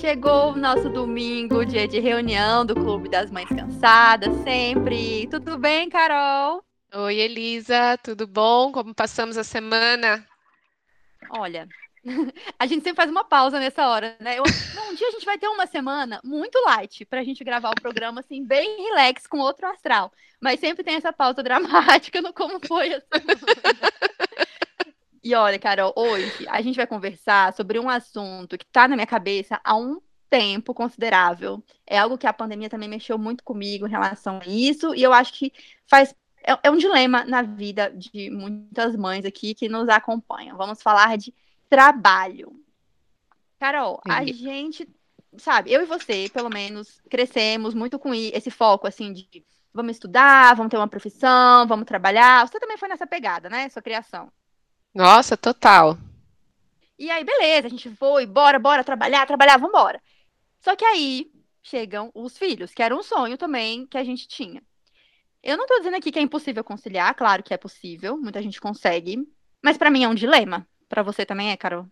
Chegou o nosso domingo, dia de reunião do Clube das Mães Cansadas, sempre. Tudo bem, Carol? Oi, Elisa, tudo bom? Como passamos a semana? Olha, a gente sempre faz uma pausa nessa hora, né? Eu, não, um dia a gente vai ter uma semana muito light pra gente gravar o programa, assim, bem relax, com outro astral. Mas sempre tem essa pausa dramática no como foi a semana. E olha, Carol, hoje a gente vai conversar sobre um assunto que tá na minha cabeça há um tempo considerável. É algo que a pandemia também mexeu muito comigo em relação a isso, e eu acho que faz é, é um dilema na vida de muitas mães aqui que nos acompanham. Vamos falar de trabalho. Carol, a gente, sabe, eu e você, pelo menos, crescemos muito com esse foco, assim, de vamos estudar, vamos ter uma profissão, vamos trabalhar. Você também foi nessa pegada, né? Sua criação. Nossa, total. E aí, beleza, a gente foi, bora, bora trabalhar, trabalhar, vambora. Só que aí chegam os filhos, que era um sonho também que a gente tinha. Eu não tô dizendo aqui que é impossível conciliar, claro que é possível, muita gente consegue, mas para mim é um dilema. Para você também é, Carol?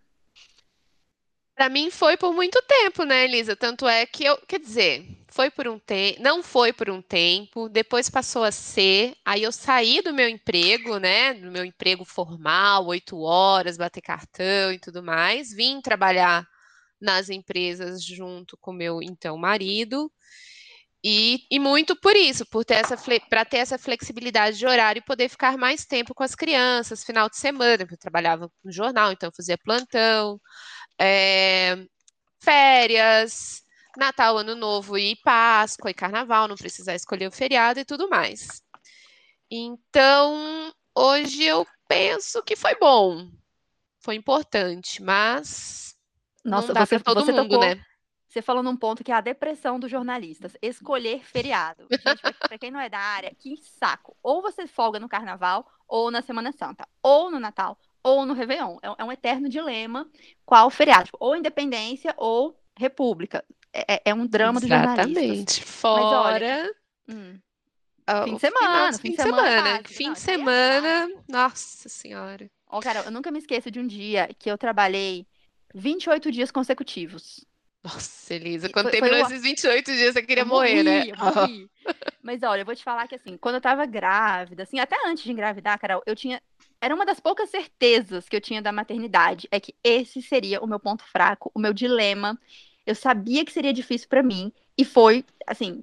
Para mim foi por muito tempo, né, Elisa? Tanto é que eu, quer dizer, foi por um tempo, não foi por um tempo, depois passou a ser. Aí eu saí do meu emprego, né, do meu emprego formal, oito horas, bater cartão e tudo mais, vim trabalhar nas empresas junto com meu então marido. E, e muito por isso, por ter essa para ter essa flexibilidade de horário e poder ficar mais tempo com as crianças, final de semana, eu trabalhava no jornal, então fazia plantão, é, férias, Natal, Ano Novo e Páscoa e Carnaval, não precisar escolher o feriado e tudo mais. Então, hoje eu penso que foi bom, foi importante, mas Nossa, não dá você, todo mundo, tocou, né? Você falou num ponto que é a depressão dos jornalistas. Escolher feriado. Gente, pra quem não é da área, que saco. Ou você folga no carnaval, ou na Semana Santa, ou no Natal, ou no Réveillon. É, é um eterno dilema qual feriado. Tipo, ou independência ou república. É, é, é um drama dos jornalistas. Exatamente. Fora. olha, Hum. ah, Fim de semana, fim de semana, semana. Fim de é semana. Nossa Senhora. Ó, Carol, eu nunca me esqueço de um dia que eu trabalhei 28 dias consecutivos. Nossa, Elisa, quando foi- foi terminou o- esses 28 dias, você queria morrer, né? eu morri. Mas olha, eu vou te falar que assim, quando eu tava grávida, assim, até antes de engravidar, Carol, eu tinha. Era uma das poucas certezas que eu tinha da maternidade, é que esse seria o meu ponto fraco, o meu dilema. Eu sabia que seria difícil pra mim, e foi, assim,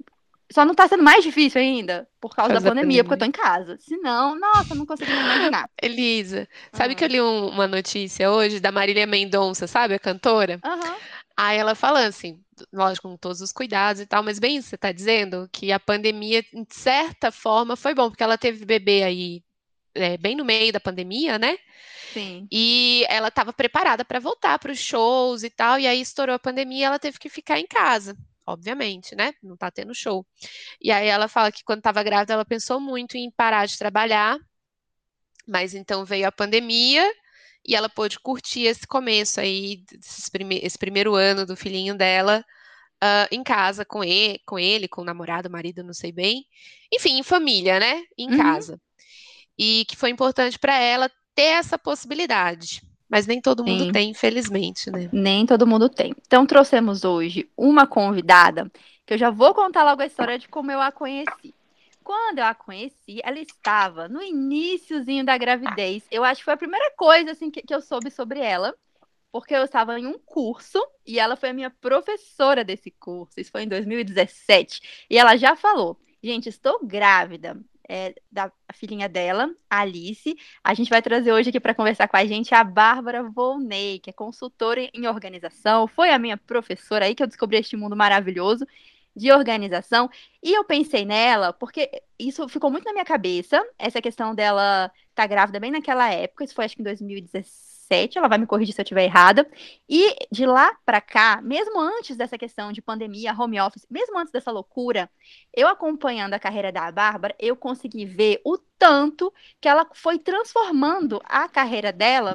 só não tá sendo mais difícil ainda por causa Por da causa da pandemia, porque eu tô em casa. Senão, nossa, não consigo imaginar. Elisa, sabe que eu li um- uma notícia hoje da Marília Mendonça, sabe, a cantora? Aham. Aí ela falando assim, lógico, com todos os cuidados e tal, mas bem isso, você tá dizendo que a pandemia, de certa forma, foi bom, porque ela teve bebê aí é, bem no meio da pandemia, né? Sim. E ela estava preparada para voltar para os shows e tal, e aí estourou a pandemia e ela teve que ficar em casa, obviamente, né? Não tá tendo show. E aí ela fala que quando estava grávida ela pensou muito em parar de trabalhar, mas então veio a pandemia e ela pôde curtir esse começo aí, prime- esse primeiro ano do filhinho dela, ah, em casa com ele, com ele, com o namorado, marido, não sei bem. Enfim, em família, né? Em Uhum. casa. E que foi importante para ela ter essa possibilidade. Mas nem todo mundo Sim. tem, infelizmente, né? Nem todo mundo tem. Então, trouxemos hoje uma convidada que eu já vou contar logo a história de como eu a conheci. Quando eu a conheci, ela estava no iniciozinho da gravidez. Eu acho que foi a primeira coisa assim, que, que eu soube sobre ela, porque eu estava em um curso e ela foi a minha professora desse curso. Isso foi em 2017. E ela já falou: gente, estou grávida. É, da filhinha dela, Alice. A gente vai trazer hoje aqui para conversar com a gente a Bárbara Volney, que é consultora em organização, foi a minha professora aí que eu descobri este mundo maravilhoso de organização. E eu pensei nela porque isso ficou muito na minha cabeça, essa questão dela estar grávida bem naquela época, isso foi acho que em 2017, ela vai me corrigir se eu estiver errada. E de lá para cá, mesmo antes dessa questão de pandemia, home office, mesmo antes dessa loucura, eu acompanhando a carreira da Bárbara, eu consegui ver o tanto que ela foi transformando a carreira dela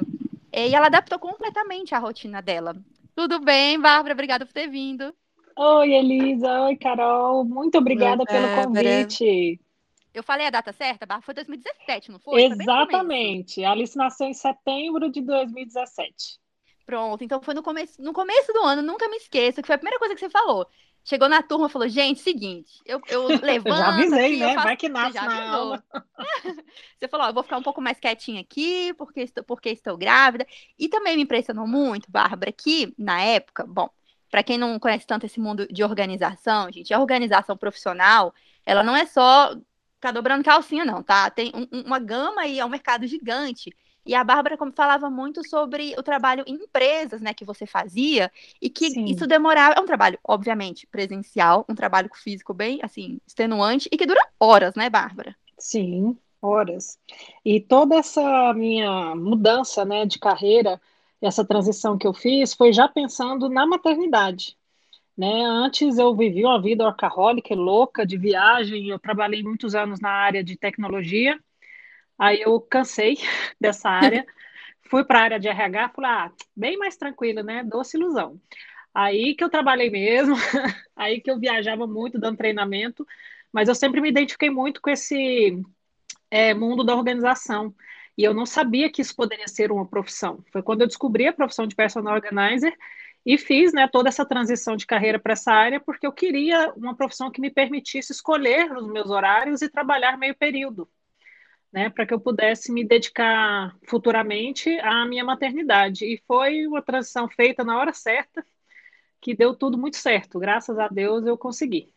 eh, e ela adaptou completamente a rotina dela. Tudo bem, Bárbara? Obrigada por ter vindo. Oi, Elisa. Oi, Carol. Muito obrigada pelo convite. Eu falei a data certa, Bárbara? Foi 2017, não foi? Exatamente. A Alice nasceu em setembro de 2017. Pronto, então foi no começo, no começo do ano, nunca me esqueço, que foi a primeira coisa que você falou. Chegou na turma e falou, gente, seguinte, eu, eu levanto. já avisei, aqui, né? Faço... Vai que nasce na aula. você falou, ó, eu vou ficar um pouco mais quietinha aqui, porque estou, porque estou grávida. E também me impressionou muito, Bárbara, que na época, bom, para quem não conhece tanto esse mundo de organização, gente, a organização profissional, ela não é só ficar dobrando calcinha, não, tá? Tem um, uma gama aí, é um mercado gigante. E a Bárbara falava muito sobre o trabalho em empresas, né, que você fazia, e que Sim. isso demorava. É um trabalho, obviamente, presencial, um trabalho físico bem, assim, extenuante, e que dura horas, né, Bárbara? Sim, horas. E toda essa minha mudança, né, de carreira, essa transição que eu fiz, foi já pensando na maternidade. Né? Antes eu vivi uma vida workaholic, louca, de viagem, eu trabalhei muitos anos na área de tecnologia, aí eu cansei dessa área, fui para a área de RH, falei, ah, bem mais tranquilo, né? Doce ilusão. Aí que eu trabalhei mesmo, aí que eu viajava muito dando treinamento, mas eu sempre me identifiquei muito com esse é, mundo da organização. E eu não sabia que isso poderia ser uma profissão. Foi quando eu descobri a profissão de personal organizer e fiz né, toda essa transição de carreira para essa área, porque eu queria uma profissão que me permitisse escolher os meus horários e trabalhar meio período, né, para que eu pudesse me dedicar futuramente à minha maternidade. E foi uma transição feita na hora certa, que deu tudo muito certo. Graças a Deus eu consegui.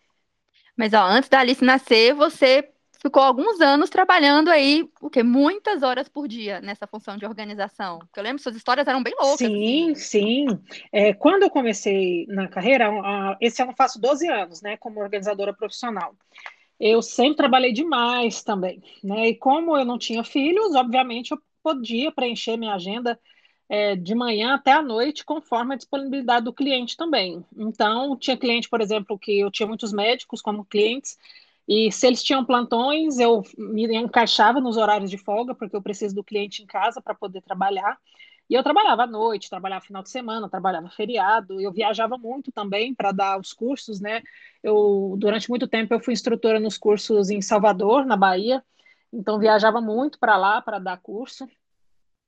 Mas ó, antes da Alice nascer, você ficou alguns anos trabalhando aí, o quê? Muitas horas por dia nessa função de organização. Porque eu lembro suas histórias eram bem loucas. Sim, assim. sim. É, quando eu comecei na carreira, esse ano faço 12 anos, né, como organizadora profissional. Eu sempre trabalhei demais também, né? E como eu não tinha filhos, obviamente eu podia preencher minha agenda é, de manhã até à noite, conforme a disponibilidade do cliente também. Então, tinha cliente, por exemplo, que eu tinha muitos médicos como clientes, e se eles tinham plantões, eu me encaixava nos horários de folga, porque eu preciso do cliente em casa para poder trabalhar. E eu trabalhava à noite, trabalhava final de semana, trabalhava feriado, eu viajava muito também para dar os cursos, né? Eu durante muito tempo eu fui instrutora nos cursos em Salvador, na Bahia, então viajava muito para lá para dar curso.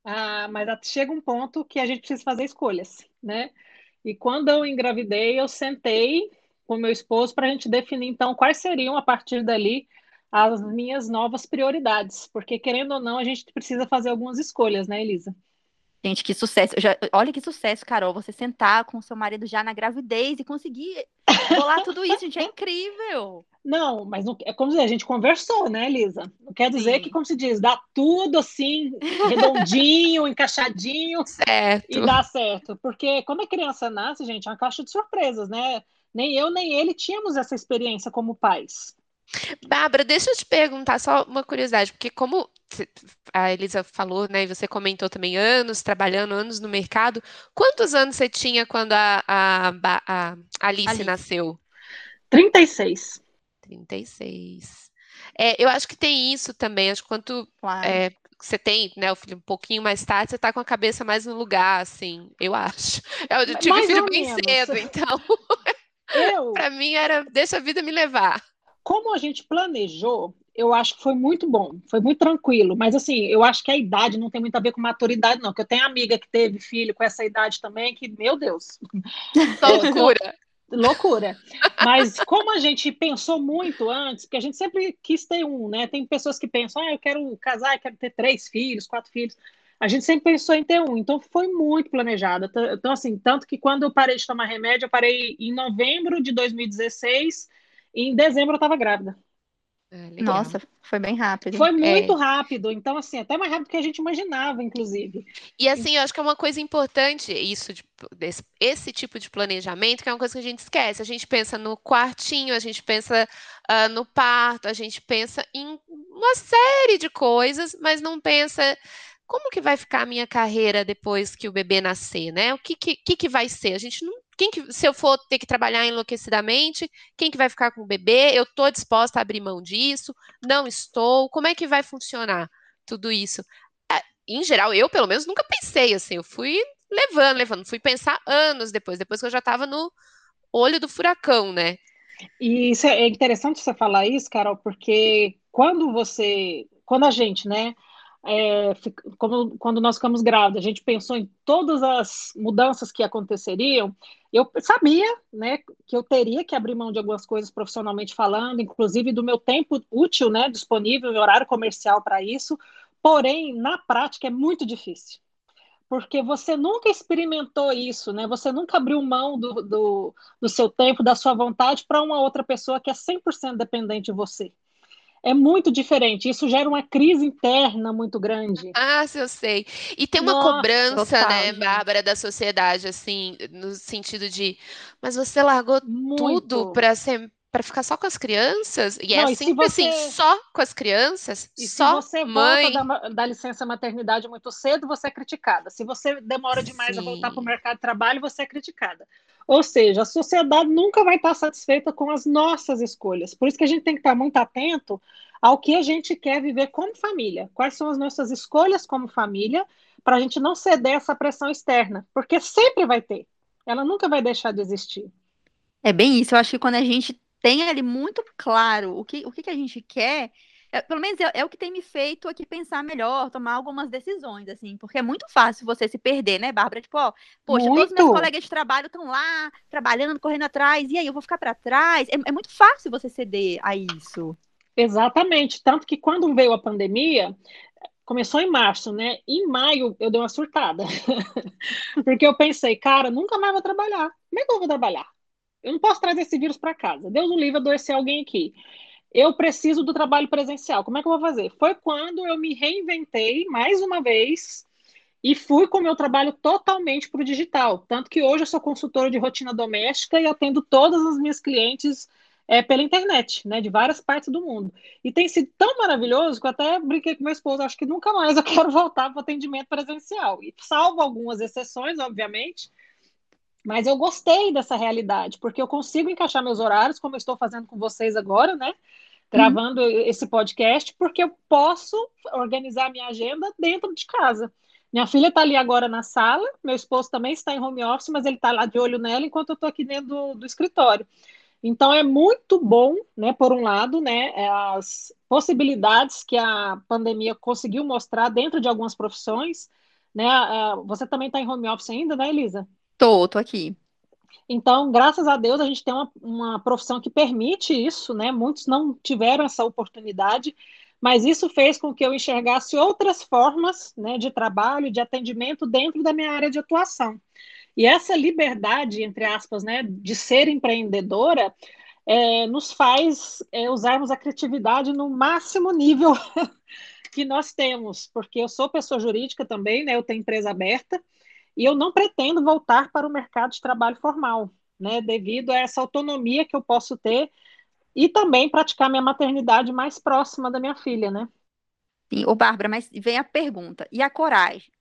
Ah, mas chega um ponto que a gente precisa fazer escolhas, né? E quando eu engravidei, eu sentei com meu esposo para a gente definir, então, quais seriam, a partir dali, as minhas novas prioridades. Porque, querendo ou não, a gente precisa fazer algumas escolhas, né, Elisa? Gente, que sucesso. Já, olha que sucesso, Carol, você sentar com seu marido já na gravidez e conseguir rolar tudo isso, gente, é incrível. Não, mas não, é como dizer, a gente conversou, né, Elisa? Não quer dizer Sim. que, como se diz, dá tudo assim, redondinho, encaixadinho certo. e dá certo. Porque quando a criança nasce, gente, é uma caixa de surpresas, né? Nem eu, nem ele tínhamos essa experiência como pais. Bárbara, deixa eu te perguntar só uma curiosidade, porque como a Elisa falou, né, e você comentou também anos trabalhando, anos no mercado, quantos anos você tinha quando a, a, a Alice, Alice nasceu? 36. 36. É, eu acho que tem isso também, acho que quanto claro. é, você tem, né, o filho um pouquinho mais tarde, você tá com a cabeça mais no lugar, assim, eu acho. Eu tive mais filho bem menos. cedo, então Eu, para mim era deixa a vida me levar. Como a gente planejou, eu acho que foi muito bom, foi muito tranquilo. Mas assim, eu acho que a idade não tem muito a ver com maturidade, não. Que eu tenho amiga que teve filho com essa idade também, que, meu Deus. Loucura. Loucura. Mas como a gente pensou muito antes, porque a gente sempre quis ter um, né? Tem pessoas que pensam, ah, eu quero casar, eu quero ter três filhos, quatro filhos a gente sempre pensou em ter um, então foi muito planejado. Então, assim, tanto que quando eu parei de tomar remédio, eu parei em novembro de 2016 e em dezembro eu estava grávida. É, Nossa, foi bem rápido. Foi muito é. rápido, então assim, até mais rápido do que a gente imaginava, inclusive. E assim, eu acho que é uma coisa importante isso, de, desse, esse tipo de planejamento, que é uma coisa que a gente esquece. A gente pensa no quartinho, a gente pensa uh, no parto, a gente pensa em uma série de coisas, mas não pensa como que vai ficar a minha carreira depois que o bebê nascer, né? O que, que, que vai ser? A gente não. Quem que, se eu for ter que trabalhar enlouquecidamente, quem que vai ficar com o bebê? Eu estou disposta a abrir mão disso? Não estou? Como é que vai funcionar tudo isso? É, em geral, eu pelo menos nunca pensei assim, eu fui levando, levando, fui pensar anos depois, depois que eu já estava no olho do furacão, né? E isso é interessante você falar isso, Carol, porque quando você, quando a gente, né, é, como, quando nós ficamos grávidas, a gente pensou em todas as mudanças que aconteceriam, eu sabia né, que eu teria que abrir mão de algumas coisas profissionalmente falando, inclusive do meu tempo útil né, disponível, meu horário comercial para isso, porém, na prática, é muito difícil. Porque você nunca experimentou isso, né? Você nunca abriu mão do, do, do seu tempo, da sua vontade para uma outra pessoa que é 100% dependente de você é muito diferente. Isso gera uma crise interna muito grande. Ah, eu sei. E tem uma Nossa, cobrança, total, né. Bárbara, da sociedade, assim, no sentido de, mas você largou muito. tudo para ser para ficar só com as crianças? E é Não, é sempre assim, você... assim, só com as crianças? E só se você mãe... volta da, da, licença maternidade muito cedo, você é criticada. Se você demora demais Sim. a voltar para o mercado de trabalho, você é criticada. Ou seja, a sociedade nunca vai estar satisfeita com as nossas escolhas. Por isso que a gente tem que estar muito atento ao que a gente quer viver como família. Quais são as nossas escolhas como família, para a gente não ceder essa pressão externa, porque sempre vai ter. Ela nunca vai deixar de existir. É bem isso. Eu acho que quando a gente tem ali muito claro o que, o que, que a gente quer, é, pelo menos é, é, o que tem me feito aqui pensar melhor, tomar algumas decisões, assim, porque é muito fácil você se perder, né, Bárbara? Tipo, ó, poxa, muito. todos meus colegas de trabalho estão lá, trabalhando, correndo atrás, e aí eu vou ficar para trás. É, é muito fácil você ceder a isso. Exatamente. Tanto que quando veio a pandemia, começou em março, né? Em maio eu dei uma surtada. Porque eu pensei, cara, nunca mais vou trabalhar. Como é que eu vou trabalhar? Eu não posso trazer esse vírus para casa. Deus o livre adoecer alguém aqui. Eu preciso do trabalho presencial. Como é que eu vou fazer? Foi quando eu me reinventei mais uma vez e fui com o meu trabalho totalmente para o digital. Tanto que hoje eu sou consultora de rotina doméstica e atendo todas as minhas clientes é, pela internet, né, de várias partes do mundo. E tem sido tão maravilhoso que eu até brinquei com meu esposo, acho que nunca mais eu quero voltar para o atendimento presencial. E salvo algumas exceções, obviamente, mas eu gostei dessa realidade, porque eu consigo encaixar meus horários, como eu estou fazendo com vocês agora, né? Gravando uhum. esse podcast, porque eu posso organizar minha agenda dentro de casa. Minha filha está ali agora na sala, meu esposo também está em home office, mas ele está lá de olho nela enquanto eu estou aqui dentro do, do, escritório. Então é muito bom, né? Por um lado, né? As possibilidades que a pandemia conseguiu mostrar dentro de algumas profissões, né? Você também está em home office ainda, né, Elisa? Tô, tô aqui. Então, graças a Deus, a gente tem uma, uma profissão que permite isso, né? Muitos não tiveram essa oportunidade, mas isso fez com que eu enxergasse outras formas né, de trabalho, de atendimento dentro da minha área de atuação. E essa liberdade, entre aspas, né, de ser empreendedora, é, nos faz é, usarmos a criatividade no máximo nível que nós temos, porque eu sou pessoa jurídica também, né, eu tenho empresa aberta, e eu não pretendo voltar para o mercado de trabalho formal, né, devido a essa autonomia que eu posso ter e também praticar minha maternidade mais próxima da minha filha, né? Sim, ô Bárbara, mas vem a pergunta, e a coragem?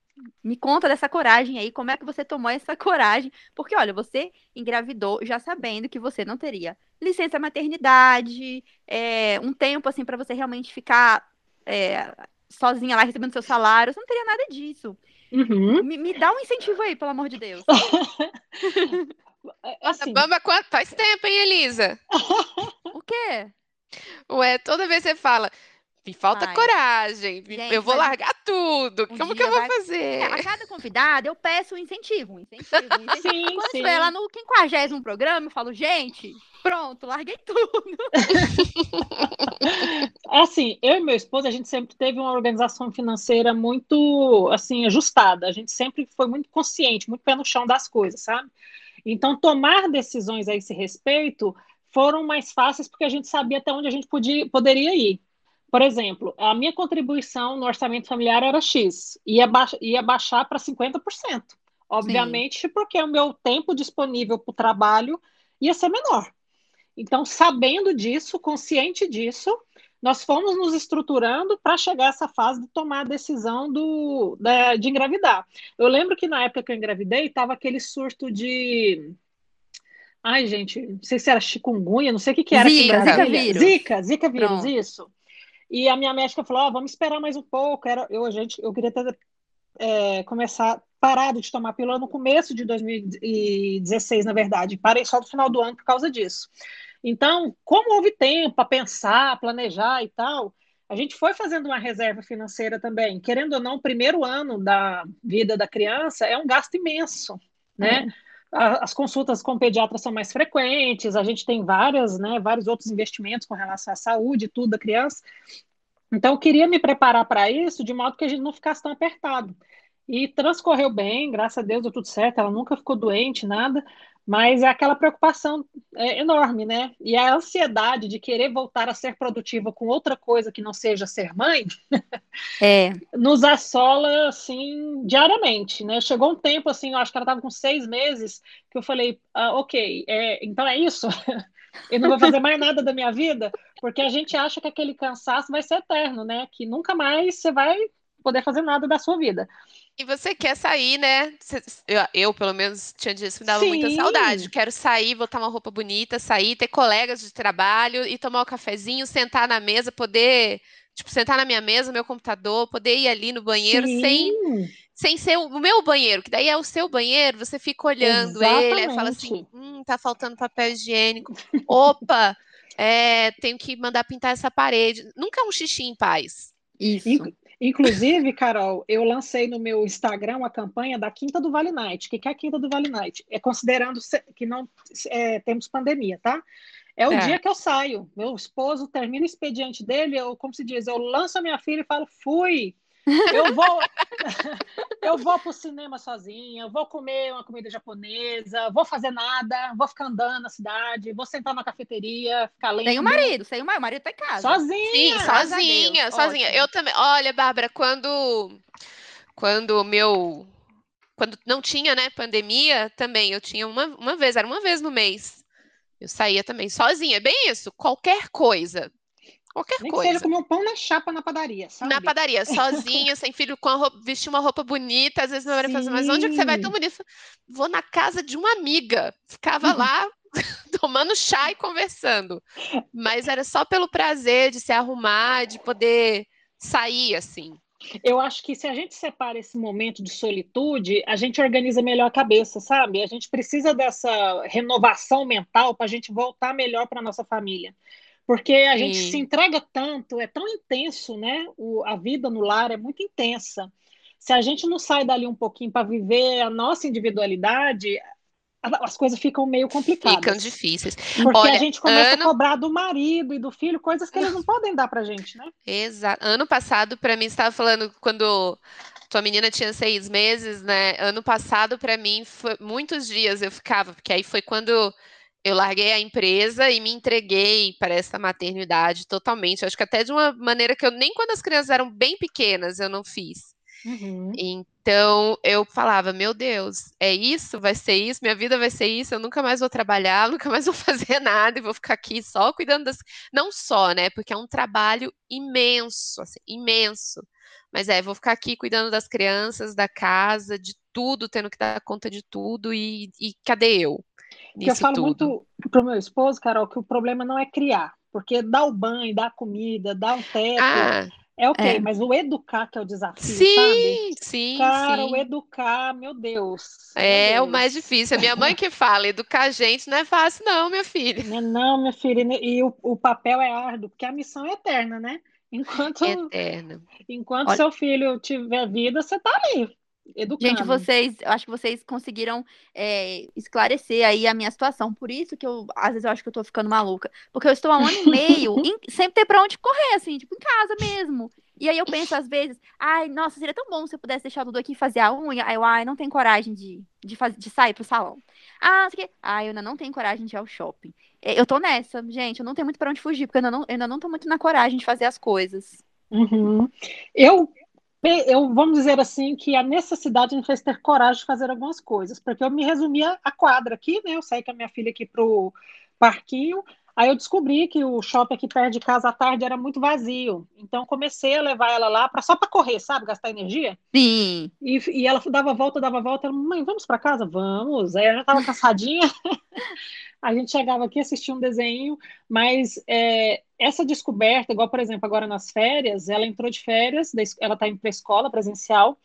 Me conta dessa coragem aí, como é que você tomou essa coragem? Porque, olha, você engravidou já sabendo que você não teria licença maternidade, é, um tempo assim para você realmente ficar é, sozinha lá recebendo seu salário, você não teria nada disso. Uhum. Me, me, dá um incentivo aí, pelo amor de Deus. Assim. Bamba, quanto, faz tempo, hein, Elisa? o quê? Ué, toda vez você fala, me falta Ai. coragem, Gente, eu vou largar tudo. Um Como que eu vou vai... fazer? É, a cada convidada eu peço um incentivo, um incentivo, um incentivo. Sim, Quando sim. estiver lá no 50 programa, eu falo, gente, pronto, larguei tudo. assim, eu e meu esposo, a gente sempre teve uma organização financeira muito, assim, ajustada. A gente sempre foi muito consciente, muito pé no chão das coisas, sabe? Então, tomar decisões a esse respeito foram mais fáceis porque a gente sabia até onde a gente podia, poderia ir. Por exemplo, a minha contribuição no orçamento familiar era X, ia, ba ia baixar para 50%. Obviamente, Sim. porque o meu tempo disponível para o trabalho ia ser menor. Então, sabendo disso, consciente disso, nós fomos nos estruturando para chegar a essa fase de tomar a decisão do, da, de engravidar. Eu lembro que na época que eu engravidei, estava aquele surto de. Ai, gente, não sei se era chikungunya, não sei o que, que era. Zika, Zika vírus. Zika, Zika vírus, Pronto. isso. E a minha médica falou: vamos esperar mais um pouco. Era, eu, a gente, eu queria ter, é, começar parado de tomar pílula no começo de 2016, na verdade. Parei só no final do ano por causa disso. Então, como houve tempo para pensar, planejar e tal, a gente foi fazendo uma reserva financeira também. Querendo ou não, o primeiro ano da vida da criança é um gasto imenso, né? Uhum. As consultas com pediatra são mais frequentes, a gente tem várias, né, vários outros investimentos com relação à saúde, tudo da criança. Então, eu queria me preparar para isso de modo que a gente não ficasse tão apertado. E transcorreu bem, graças a Deus deu tudo certo, ela nunca ficou doente, nada, mas é aquela preocupação é, enorme, né? E a ansiedade de querer voltar a ser produtiva com outra coisa que não seja ser mãe, é. nos assola, assim, diariamente, né? Chegou um tempo, assim, eu acho que ela estava com seis meses, que eu falei, ah, ok, é, então é isso? eu não vou fazer mais nada da minha vida, porque a gente acha que aquele cansaço vai ser eterno, né? Que nunca mais você vai poder fazer nada da sua vida. E você quer sair, né? Eu, eu pelo menos, tinha dias que me dava Sim. muita saudade. Quero sair, botar uma roupa bonita, sair, ter colegas de trabalho e tomar um cafezinho, sentar na mesa, poder, tipo, sentar na minha mesa, meu computador, poder ir ali no banheiro Sim. sem sem ser o meu banheiro, que daí é o seu banheiro, você fica olhando Exatamente. ele, fala assim, hum, tá faltando papel higiênico. Opa, é, tenho que mandar pintar essa parede. Nunca é um xixi em paz. Isso. Inclusive, Carol, eu lancei no meu Instagram uma campanha da Quinta do Vale Night. O que é a Quinta do Vale Night? É considerando que não é, temos pandemia, tá? É o é. dia que eu saio. Meu esposo termina o expediente dele, eu, como se diz, eu lanço a minha filha e falo, fui, eu vou, eu vou para o cinema sozinha, vou comer uma comida japonesa, vou fazer nada, vou ficar andando na cidade, vou sentar na cafeteria, ficar lendo. Tem o marido, tem o marido, o marido tá em casa. Sozinha. Sim, sozinha, sozinha. Ótimo. Eu também. Olha, Bárbara, quando quando meu quando não tinha, né, pandemia, também eu tinha uma, uma vez, era uma vez no mês. Eu saía também sozinha, bem isso, qualquer coisa. Qualquer Nem coisa. Que seja comer um pão na chapa na padaria, sabe? Na padaria, sozinha, sem filho, com a roupa, vestir uma roupa bonita. Às vezes meu marido fala mas onde é que você vai tão bonita? Vou na casa de uma amiga. Ficava lá tomando chá e conversando. Mas era só pelo prazer de se arrumar, de poder sair, assim. Eu acho que se a gente separa esse momento de solitude, a gente organiza melhor a cabeça, sabe? A gente precisa dessa renovação mental para a gente voltar melhor para nossa família. Porque a Sim. gente se entrega tanto, é tão intenso, né? O, a vida no lar é muito intensa. Se a gente não sai dali um pouquinho para viver a nossa individualidade, as coisas ficam meio complicadas. Ficam difíceis. Porque Olha, a gente começa ano... a cobrar do marido e do filho coisas que eles não podem dar pra gente, né? Exato. Ano passado, para mim, estava falando quando tua menina tinha seis meses, né? Ano passado, para mim, foi muitos dias eu ficava, porque aí foi quando eu larguei a empresa e me entreguei para essa maternidade totalmente. Eu acho que até de uma maneira que eu nem quando as crianças eram bem pequenas eu não fiz. Uhum. Então eu falava, meu Deus, é isso? Vai ser isso? Minha vida vai ser isso? Eu nunca mais vou trabalhar, nunca mais vou fazer nada e vou ficar aqui só cuidando das. Não só, né? Porque é um trabalho imenso, assim, imenso. Mas é, vou ficar aqui cuidando das crianças, da casa, de tudo, tendo que dar conta de tudo e, e cadê eu? Porque eu falo tudo. muito pro meu esposo, Carol, que o problema não é criar, porque dar o banho, dar a comida, dar o teto. Ah, é ok, é. mas o educar que é o desafio, sim, sabe? Sim, Cara, sim. o educar, meu Deus. É meu Deus. o mais difícil. A minha mãe que fala, educar a gente não é fácil, não, minha filha. Não, não minha filha. E o, o papel é árduo, porque a missão é eterna, né? Enquanto, Eterno. enquanto Olha... seu filho tiver vida, você tá ali educando. Gente, vocês, eu acho que vocês conseguiram é, esclarecer aí a minha situação. Por isso que eu, às vezes, eu acho que eu tô ficando maluca. Porque eu estou há um ano e meio em, sem ter pra onde correr, assim, tipo, em casa mesmo. E aí eu penso, às vezes, ai, nossa, seria tão bom se eu pudesse deixar o Dudu aqui fazer a unha. Aí eu, ai, não tenho coragem de, de, faz, de sair pro salão. Ah, sei que. Ai, eu ainda não tenho coragem de ir ao shopping. Eu tô nessa, gente, eu não tenho muito pra onde fugir, porque eu ainda não, eu ainda não tô muito na coragem de fazer as coisas. Uhum. Eu eu vamos dizer assim que a necessidade me fez ter coragem de fazer algumas coisas, porque eu me resumia a quadra aqui, né? Eu saí com a minha filha aqui pro parquinho, aí eu descobri que o shopping aqui perto de casa à tarde era muito vazio, então comecei a levar ela lá para só para correr, sabe, gastar energia. Sim. E, e ela dava volta, dava volta, ela, mãe, vamos para casa, vamos. Aí eu já estava cansadinha. a gente chegava aqui, assistia um desenho, mas é, essa descoberta, igual, por exemplo, agora nas férias, ela entrou de férias, ela está indo para a escola presencial,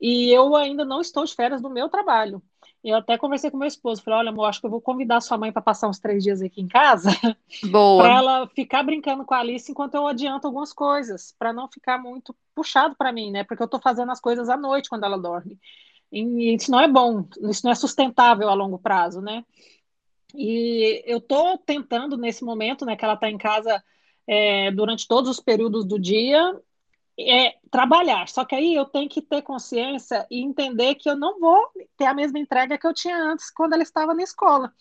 e eu ainda não estou de férias do meu trabalho. Eu até conversei com meu esposo, falei, olha, amor, acho que eu vou convidar sua mãe para passar uns três dias aqui em casa, para ela ficar brincando com a Alice enquanto eu adianto algumas coisas, para não ficar muito puxado para mim, né? Porque eu estou fazendo as coisas à noite quando ela dorme. E isso não é bom, isso não é sustentável a longo prazo, né? E eu estou tentando nesse momento, né, que ela está em casa é, durante todos os períodos do dia, é, trabalhar. Só que aí eu tenho que ter consciência e entender que eu não vou ter a mesma entrega que eu tinha antes quando ela estava na escola.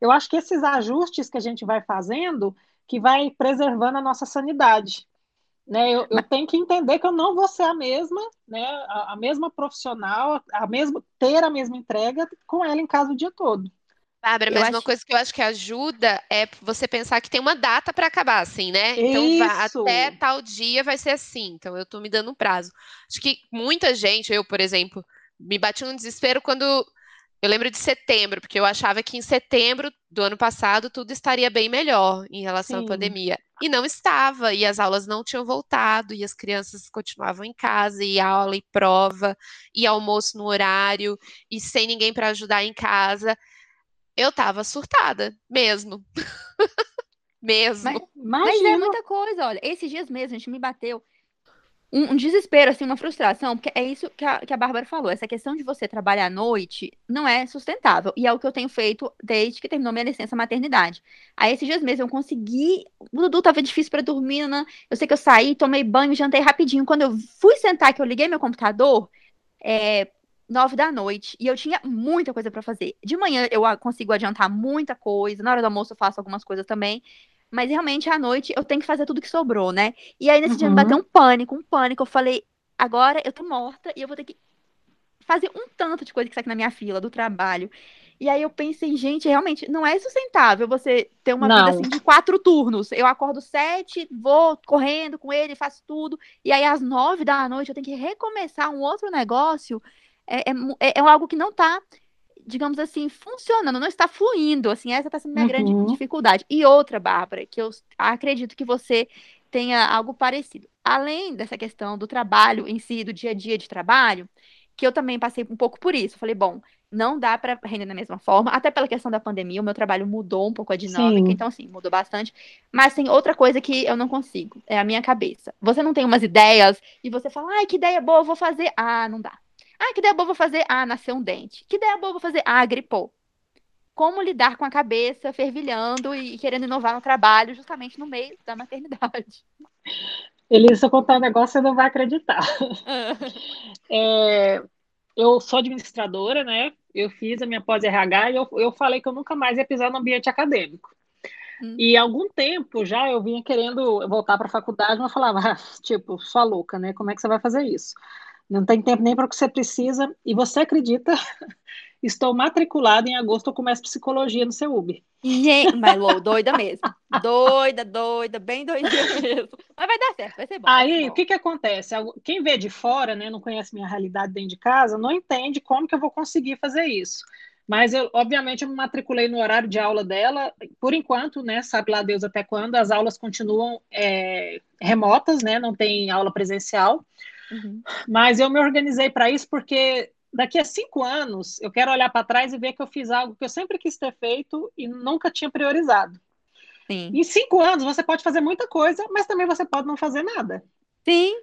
Eu acho que esses ajustes que a gente vai fazendo que vai preservando a nossa sanidade. Né, eu, eu, tenho que entender que eu não vou ser a mesma, né, a, a mesma profissional, a mesma ter a mesma entrega com ela em casa o dia todo. Bárbara, mas acho... uma coisa que eu acho que ajuda é você pensar que tem uma data para acabar, assim, né? Então, até tal dia vai ser assim. Então, eu tô me dando um prazo. Acho que muita gente, eu, por exemplo, me bati um desespero quando. Eu lembro de setembro, porque eu achava que em setembro do ano passado tudo estaria bem melhor em relação Sim. à pandemia. E não estava, e as aulas não tinham voltado, e as crianças continuavam em casa, e aula e prova, e almoço no horário, e sem ninguém para ajudar em casa eu tava surtada, mesmo. mesmo. Mas, mas, é muita coisa, olha. Esses dias mesmo, a gente me bateu um, um, desespero, assim, uma frustração, porque é isso que a, que a Bárbara falou. Essa questão de você trabalhar à noite não é sustentável. E é o que eu tenho feito desde que terminou minha licença maternidade. Aí, esses dias mesmo, eu consegui. O Dudu tava difícil para dormir, né? Eu sei que eu saí, tomei banho, jantei rapidinho. Quando eu fui sentar, que eu liguei meu computador, é, nove da noite e eu tinha muita coisa para fazer. De manhã eu consigo adiantar muita coisa, na hora do almoço eu faço algumas coisas também, mas realmente à noite eu tenho que fazer tudo que sobrou, né? E aí nesse uhum. dia me bateu um pânico, um pânico. Eu falei, agora eu tô morta e eu vou ter que fazer um tanto de coisa que está aqui na minha fila do trabalho. E aí eu pensei, gente, realmente não é sustentável você ter uma não. vida assim de quatro turnos. Eu acordo sete, vou correndo com ele, faço tudo. E aí às nove da noite eu tenho que recomeçar um outro negócio é, é, é, é algo que não está, digamos assim, funcionando, não está fluindo. Assim, essa está sendo a minha uhum. grande dificuldade. E outra, Bárbara, que eu acredito que você tenha algo parecido. Além dessa questão do trabalho em si, do dia a dia de trabalho, que eu também passei um pouco por isso. Falei, bom, não dá para render da mesma forma, até pela questão da pandemia, o meu trabalho mudou um pouco a dinâmica, Sim. então assim, mudou bastante. Mas tem outra coisa que eu não consigo, é a minha cabeça. Você não tem umas ideias e você fala, ai, que ideia boa, eu vou fazer. Ah, não dá. Ah, que ideia boa vou fazer? Ah, nasceu um dente. Que ideia boa vou fazer? Ah, gripou. Como lidar com a cabeça fervilhando e querendo inovar no trabalho justamente no meio da maternidade. Elisa, se eu contar um negócio, você não vai acreditar. é, eu sou administradora, né? Eu fiz a minha pós-RH e eu, eu falei que eu nunca mais ia pisar no ambiente acadêmico. Hum. E há algum tempo já eu vinha querendo voltar para a faculdade, mas falava, ah, tipo, sua louca, né? Como é que você vai fazer isso? Não tem tempo nem para o que você precisa. E você acredita? Estou matriculada em agosto, eu começo psicologia no CEUB. Gente, mas Lou, doida mesmo. Doida, doida, bem doidinha mesmo. Mas vai dar certo, vai ser bom. Aí, o que que acontece? Quem vê de fora, né, não conhece minha realidade dentro de casa, não entende como que eu vou conseguir fazer isso. Mas eu, obviamente, eu me matriculei no horário de aula dela. Por enquanto, né, sabe lá Deus até quando, as aulas continuam é, remotas, né, não tem aula presencial. Uhum. Mas eu me organizei para isso porque daqui a cinco anos eu quero olhar para trás e ver que eu fiz algo que eu sempre quis ter feito e nunca tinha priorizado. Sim. Em cinco anos você pode fazer muita coisa, mas também você pode não fazer nada. Sim,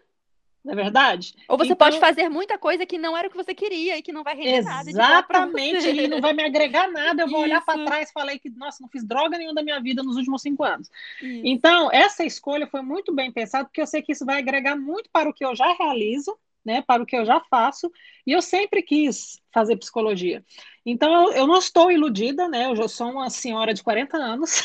não é verdade? Ou você então, pode fazer muita coisa que não era o que você queria e que não vai render exatamente, nada. Exatamente, e não vai me agregar nada. Eu vou Isso. olhar para trás e falei que, nossa, não fiz droga nenhuma da minha vida nos últimos cinco anos. Isso. Então, essa escolha foi muito bem pensada, porque eu sei que isso vai agregar muito para o que eu já realizo, né, para o que eu já faço, e eu sempre quis fazer psicologia. Então, eu, eu não estou iludida, né? Eu já sou uma senhora de 40 anos.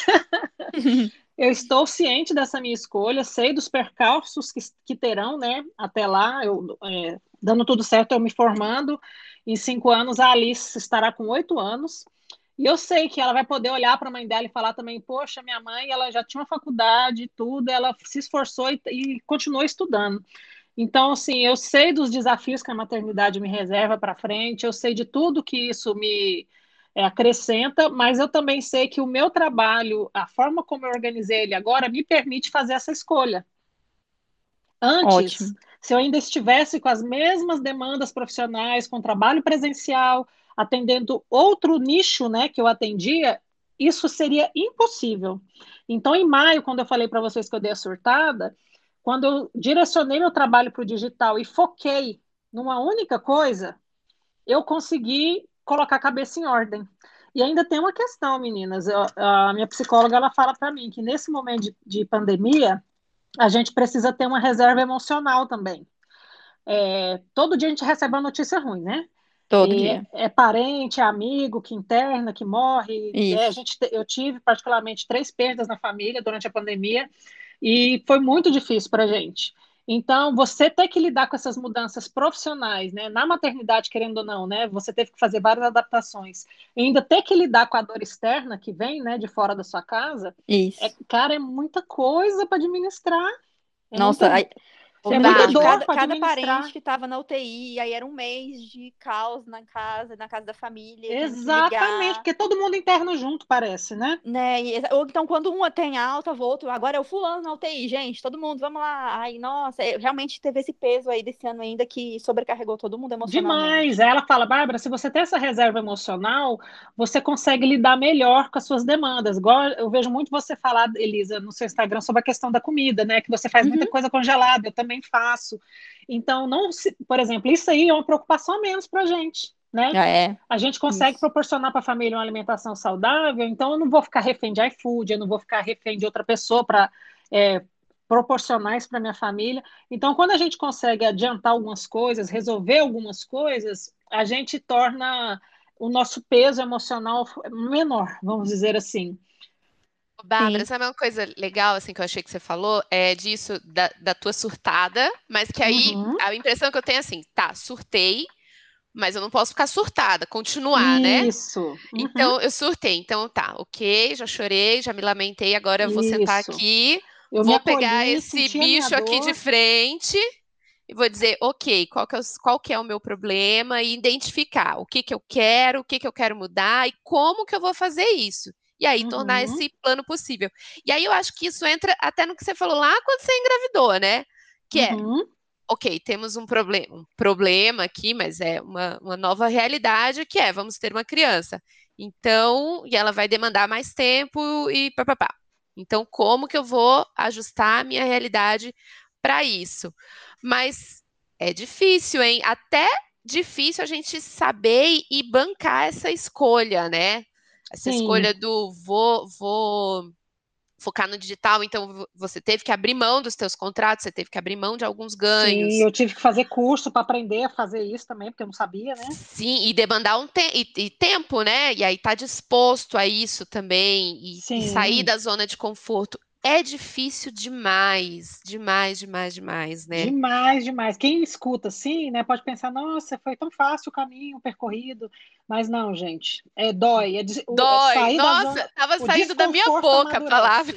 Eu estou ciente dessa minha escolha, sei dos percalços que, que terão, né? Até lá, eu, é, dando tudo certo, eu me formando. Em cinco anos, a Alice estará com oito anos. E eu sei que ela vai poder olhar para a mãe dela e falar também: Poxa, minha mãe, ela já tinha uma faculdade e tudo, ela se esforçou e, e continuou estudando. Então, assim, eu sei dos desafios que a maternidade me reserva para frente, eu sei de tudo que isso me é, acrescenta, mas eu também sei que o meu trabalho, a forma como eu organizei ele agora, me permite fazer essa escolha. Antes, Ótimo. se eu ainda estivesse com as mesmas demandas profissionais, com trabalho presencial, atendendo outro nicho, né, que eu atendia, isso seria impossível. Então, em maio, quando eu falei para vocês que eu dei a surtada, quando eu direcionei meu trabalho para o digital e foquei numa única coisa, eu consegui colocar a cabeça em ordem. E ainda tem uma questão, meninas. Eu, a minha psicóloga ela fala para mim que nesse momento de, de, pandemia a gente precisa ter uma reserva emocional também. É, todo dia a gente recebe uma notícia ruim, né? Todo e dia. É, é, parente, é amigo que interna, que morre. É, a gente, eu tive particularmente três perdas na família durante a pandemia e foi muito difícil para a gente. Então, você ter que lidar com essas mudanças profissionais, né? Na maternidade, querendo ou não, né? Você teve que fazer várias adaptações. E ainda ter que lidar com a dor externa que vem, né, de fora da sua casa. Isso. É, cara, é muita coisa para administrar. É Nossa, muita... É muita dor cada, cada parente que estava na UTI, aí era um mês de caos na casa, na casa da família. Exatamente, porque todo mundo interno junto, parece, né? Né? E, ou então, quando uma tem alta, volta, agora é o fulano na UTI, gente, todo mundo, vamos lá. Ai, nossa, é, realmente teve esse peso aí desse ano ainda que sobrecarregou todo mundo emocionalmente. Demais. Ela fala, Bárbara, se você tem essa reserva emocional, você consegue lidar melhor com as suas demandas. Igual eu vejo muito você falar, Elisa, no seu Instagram sobre a questão da comida, né? Que você faz uhum. muita coisa congelada, eu também também faço. Então, não se, por exemplo, isso aí é uma preocupação a menos para a gente. Né? Ah, é. A gente consegue isso. proporcionar para a família uma alimentação saudável, então eu não vou ficar refém de iFood, eu não vou ficar refém de outra pessoa para é, proporcionar isso para minha família. Então, quando a gente consegue adiantar algumas coisas, resolver algumas coisas, a gente torna o nosso peso emocional menor, vamos dizer assim. Bárbara, Sim. sabe uma coisa legal assim que eu achei que você falou? É disso da, da tua surtada, mas que aí uhum. a impressão que eu tenho é assim, tá, surtei, mas eu não posso ficar surtada, continuar, né? Isso. Uhum. Então eu surtei, então tá, ok, já chorei, já me lamentei, agora eu vou sentar aqui, eu vou pegar esse bicho aqui de frente e vou dizer, ok, qual que, é o, qual que é o meu problema e identificar o que que eu quero, o que que eu quero mudar e como que eu vou fazer isso e aí uhum. tornar esse plano possível. E aí eu acho que isso entra até no que você falou lá quando você engravidou, né? Que é, uhum. é, ok, temos um problema, um problema aqui, mas é uma, uma nova realidade que é, vamos ter uma criança. Então, e ela vai demandar mais tempo e papapá. Então, como que eu vou ajustar a minha realidade para isso? Mas é difícil, hein? Até difícil a gente saber e bancar essa escolha, né? Essa Sim. escolha do vou, vou focar no digital, então você teve que abrir mão dos teus contratos, você teve que abrir mão de alguns ganhos. Sim, eu tive que fazer curso para aprender a fazer isso também, porque eu não sabia, né? Sim, e demandar um te e, e tempo, né? E aí tá disposto a isso também e, e sair da zona de conforto é difícil demais, demais, demais, demais, né? Demais, demais. Quem escuta assim, né, pode pensar, nossa, foi tão fácil o caminho percorrido, mas não, gente, é dói. É dói, nossa, zona, tava saindo da minha boca a palavra.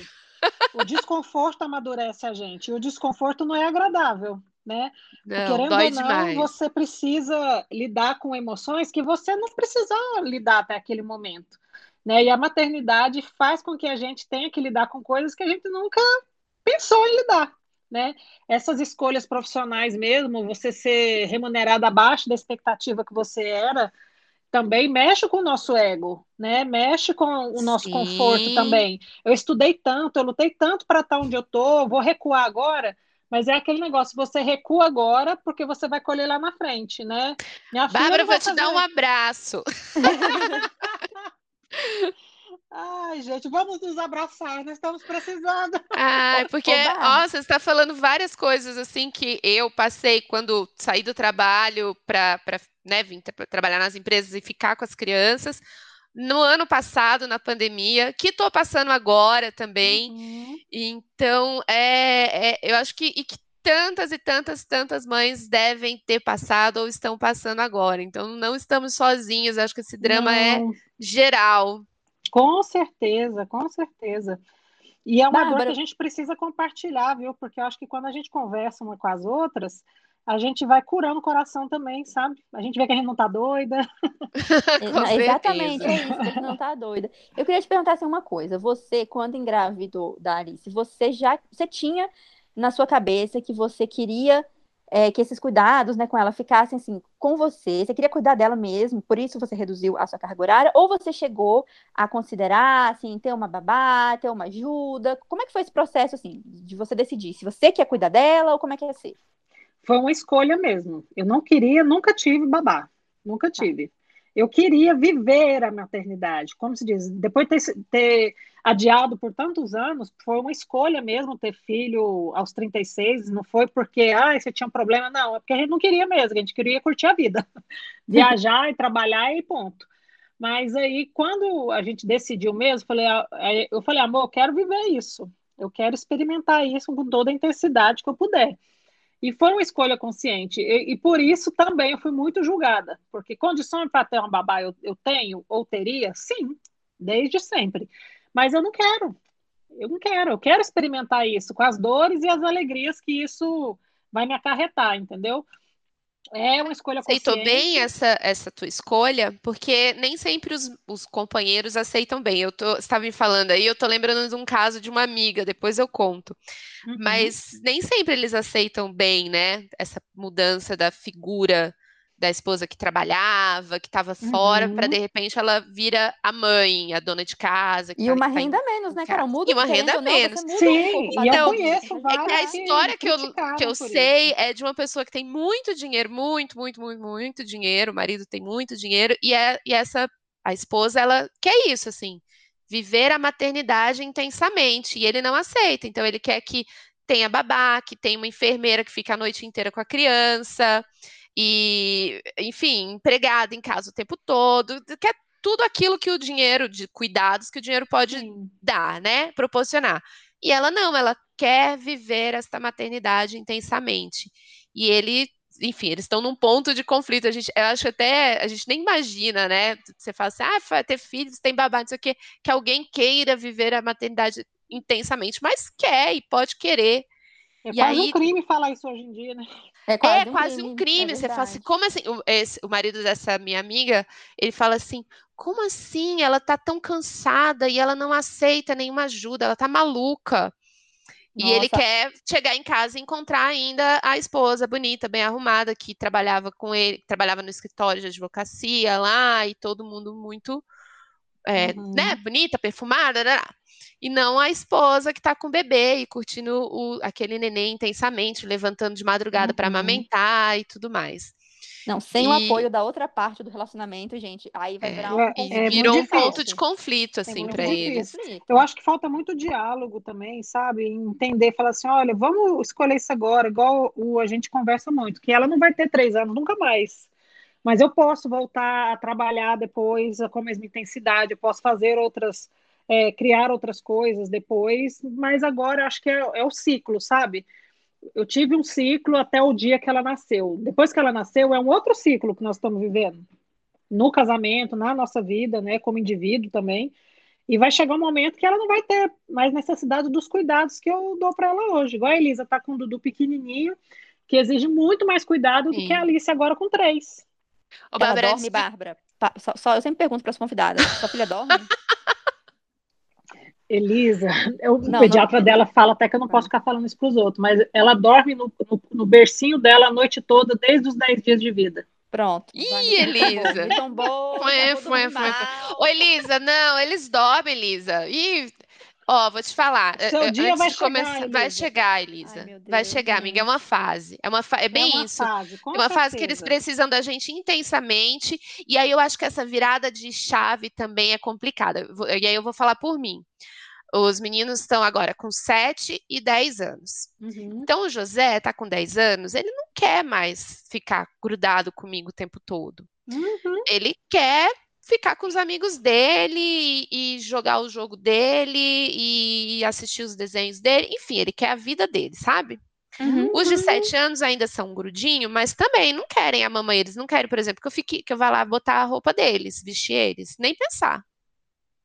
O desconforto amadurece a gente, e o desconforto não é agradável, né? Não, Querendo dói ou não, demais. você precisa lidar com emoções que você não precisa lidar até aquele momento. Né? E a maternidade faz com que a gente tenha que lidar com coisas que a gente nunca pensou em lidar. Né? Essas escolhas profissionais mesmo, você ser remunerado abaixo da expectativa que você era, também mexe com o nosso ego, né? Mexe com o nosso Sim. conforto também. Eu estudei tanto, eu lutei tanto para estar onde eu tô, vou recuar agora, mas é aquele negócio, você recua agora porque você vai colher lá na frente, né? Minha Bárbara, vou te dar um abraço. Ai, gente, vamos nos abraçar, nós estamos precisando. Ah, porque, ó, você está falando várias coisas assim que eu passei quando saí do trabalho para né, vir tra trabalhar nas empresas e ficar com as crianças. No ano passado, na pandemia, que estou passando agora também. Uhum. Então, é, é, eu acho que, e que tantas e tantas, tantas mães devem ter passado ou estão passando agora. Então, não estamos sozinhos. Acho que esse drama é não. é geral. Com certeza, com certeza. E é uma Bárbara... dor que a gente precisa compartilhar, viu? Porque eu acho que quando a gente conversa uma com as outras, a gente vai curando o coração também, sabe? A gente vê que a gente não tá doida. É, exatamente, é isso, que não tá doida. Eu queria te perguntar assim, uma coisa. Você, quando engravidou da Alice, você já você tinha na sua cabeça que você queria é, que esses cuidados, né, com ela ficassem assim com você. Você queria cuidar dela mesmo, por isso você reduziu a sua carga horária, ou você chegou a considerar assim ter uma babá, ter uma ajuda? Como é que foi esse processo assim de você decidir se você quer cuidar dela ou como é que ia ser? Foi uma escolha mesmo. Eu não queria, nunca tive babá, nunca tá. tive. Eu queria viver a maternidade, como se diz, depois de ter, ter adiado por tantos anos, foi uma escolha mesmo ter filho aos 36, não foi porque, ah, você tinha um problema, não, é porque a gente não queria mesmo, a gente queria curtir a vida, viajar e trabalhar e ponto. Mas aí, quando a gente decidiu mesmo, falei, ah, eu falei, amor, eu quero viver isso, eu quero experimentar isso com toda a intensidade que eu puder. E foi uma escolha consciente. E, e, por isso também eu fui muito julgada. Porque condições para ter uma babá eu, eu tenho ou teria? Sim, desde sempre. Mas eu não quero. Eu não quero. Eu quero experimentar isso com as dores e as alegrias que isso vai me acarretar, entendeu? É uma escolha Aceitou consciente. bem essa, essa tua escolha? Porque nem sempre os, os companheiros aceitam bem. Eu tô, estava me falando aí, eu tô lembrando de um caso de uma amiga, depois eu conto. Uhum. Mas nem sempre eles aceitam bem, né? Essa mudança da figura da esposa que trabalhava, que estava fora, uhum. para de repente ela vira a mãe, a dona de casa. e tá, uma tá renda menos, né, Carol? Muda e uma renda menos. Não, Sim, um então, eu conheço. É que a história que eu, que eu sei isso. é de uma pessoa que tem muito dinheiro, muito, muito, muito, muito dinheiro, o marido tem muito dinheiro, e, é, e essa, a esposa, ela quer isso, assim, viver a maternidade intensamente, e ele não aceita, então ele quer que tenha babá, que tenha uma enfermeira que fica a noite inteira com a criança, e, enfim, empregada em casa o tempo todo, que é tudo aquilo que o dinheiro de cuidados que o dinheiro pode Sim. dar, né? Proporcionar. E ela não, ela quer viver esta maternidade intensamente. E ele, enfim, eles estão num ponto de conflito. A gente, eu acho que até a gente nem imagina, né? Você fala assim, ah, vai ter filhos, tem babá, não sei o quê, que alguém queira viver a maternidade intensamente, mas quer e pode querer. É e quase aí, um crime falar isso hoje em dia, né? É quase, é um, quase crime, um crime. É você fala assim, como assim? O, esse, o marido dessa minha amiga, ele fala assim: como assim? Ela tá tão cansada e ela não aceita nenhuma ajuda, ela tá maluca. Nossa. E ele quer chegar em casa e encontrar ainda a esposa bonita, bem arrumada, que trabalhava com ele, trabalhava no escritório de advocacia lá, e todo mundo muito é, uhum. né, bonita, perfumada, né? e não a esposa que está com o bebê e curtindo o, aquele neném intensamente, levantando de madrugada uhum. para amamentar e tudo mais. Não, sem e... o apoio da outra parte do relacionamento, gente, aí vai é, virar um é, é virou um ponto de conflito, assim, para eles. Eu acho que falta muito diálogo também, sabe? Entender, falar assim, olha, vamos escolher isso agora, igual o, a gente conversa muito, que ela não vai ter três anos, nunca mais. Mas eu posso voltar a trabalhar depois com a mesma intensidade, eu posso fazer outras é, criar outras coisas depois, mas agora acho que é, é o ciclo, sabe? Eu tive um ciclo até o dia que ela nasceu. Depois que ela nasceu, é um outro ciclo que nós estamos vivendo. No casamento, na nossa vida, né, como indivíduo também. E vai chegar um momento que ela não vai ter mais necessidade dos cuidados que eu dou para ela hoje. Igual a Elisa está com o Dudu pequenininho, que exige muito mais cuidado Sim. do que a Alice agora com três. Ô, ela Bárbara, dorme, Bárbara? Só, só, eu sempre pergunto para as convidadas. Sua filha dorme? Elisa, o não, pediatra não... dela fala até que eu não posso ficar falando isso para os outros, mas ela dorme no, no, no, bercinho dela a noite toda, desde os 10 dias de vida. Pronto. Ih, Elisa. Então, bom, foi, foi, foi. Ô, Elisa, não, eles dormem, Elisa. Ih, ó, vou te falar. Seu dia vai chegar, começar, vai chegar, Elisa. Ai, vai chegar, amiga. É uma fase. É, uma fa... é bem é uma isso. Fase, é uma certeza. fase que eles precisam da gente intensamente. E aí eu acho que essa virada de chave também é complicada. E aí eu vou falar por mim. Os meninos estão agora com 7 e 10 anos. Uhum. Então, o José está com 10 anos, ele não quer mais ficar grudado comigo o tempo todo. Uhum. Ele quer ficar com os amigos dele e, jogar o jogo dele e assistir os desenhos dele. Enfim, ele quer a vida dele, sabe? Uhum. Os de 7 anos ainda são um grudinho, mas também não querem a mamãe. Eles não querem, por exemplo, que eu, fique, que eu vá lá botar a roupa deles, vestir eles. Nem pensar.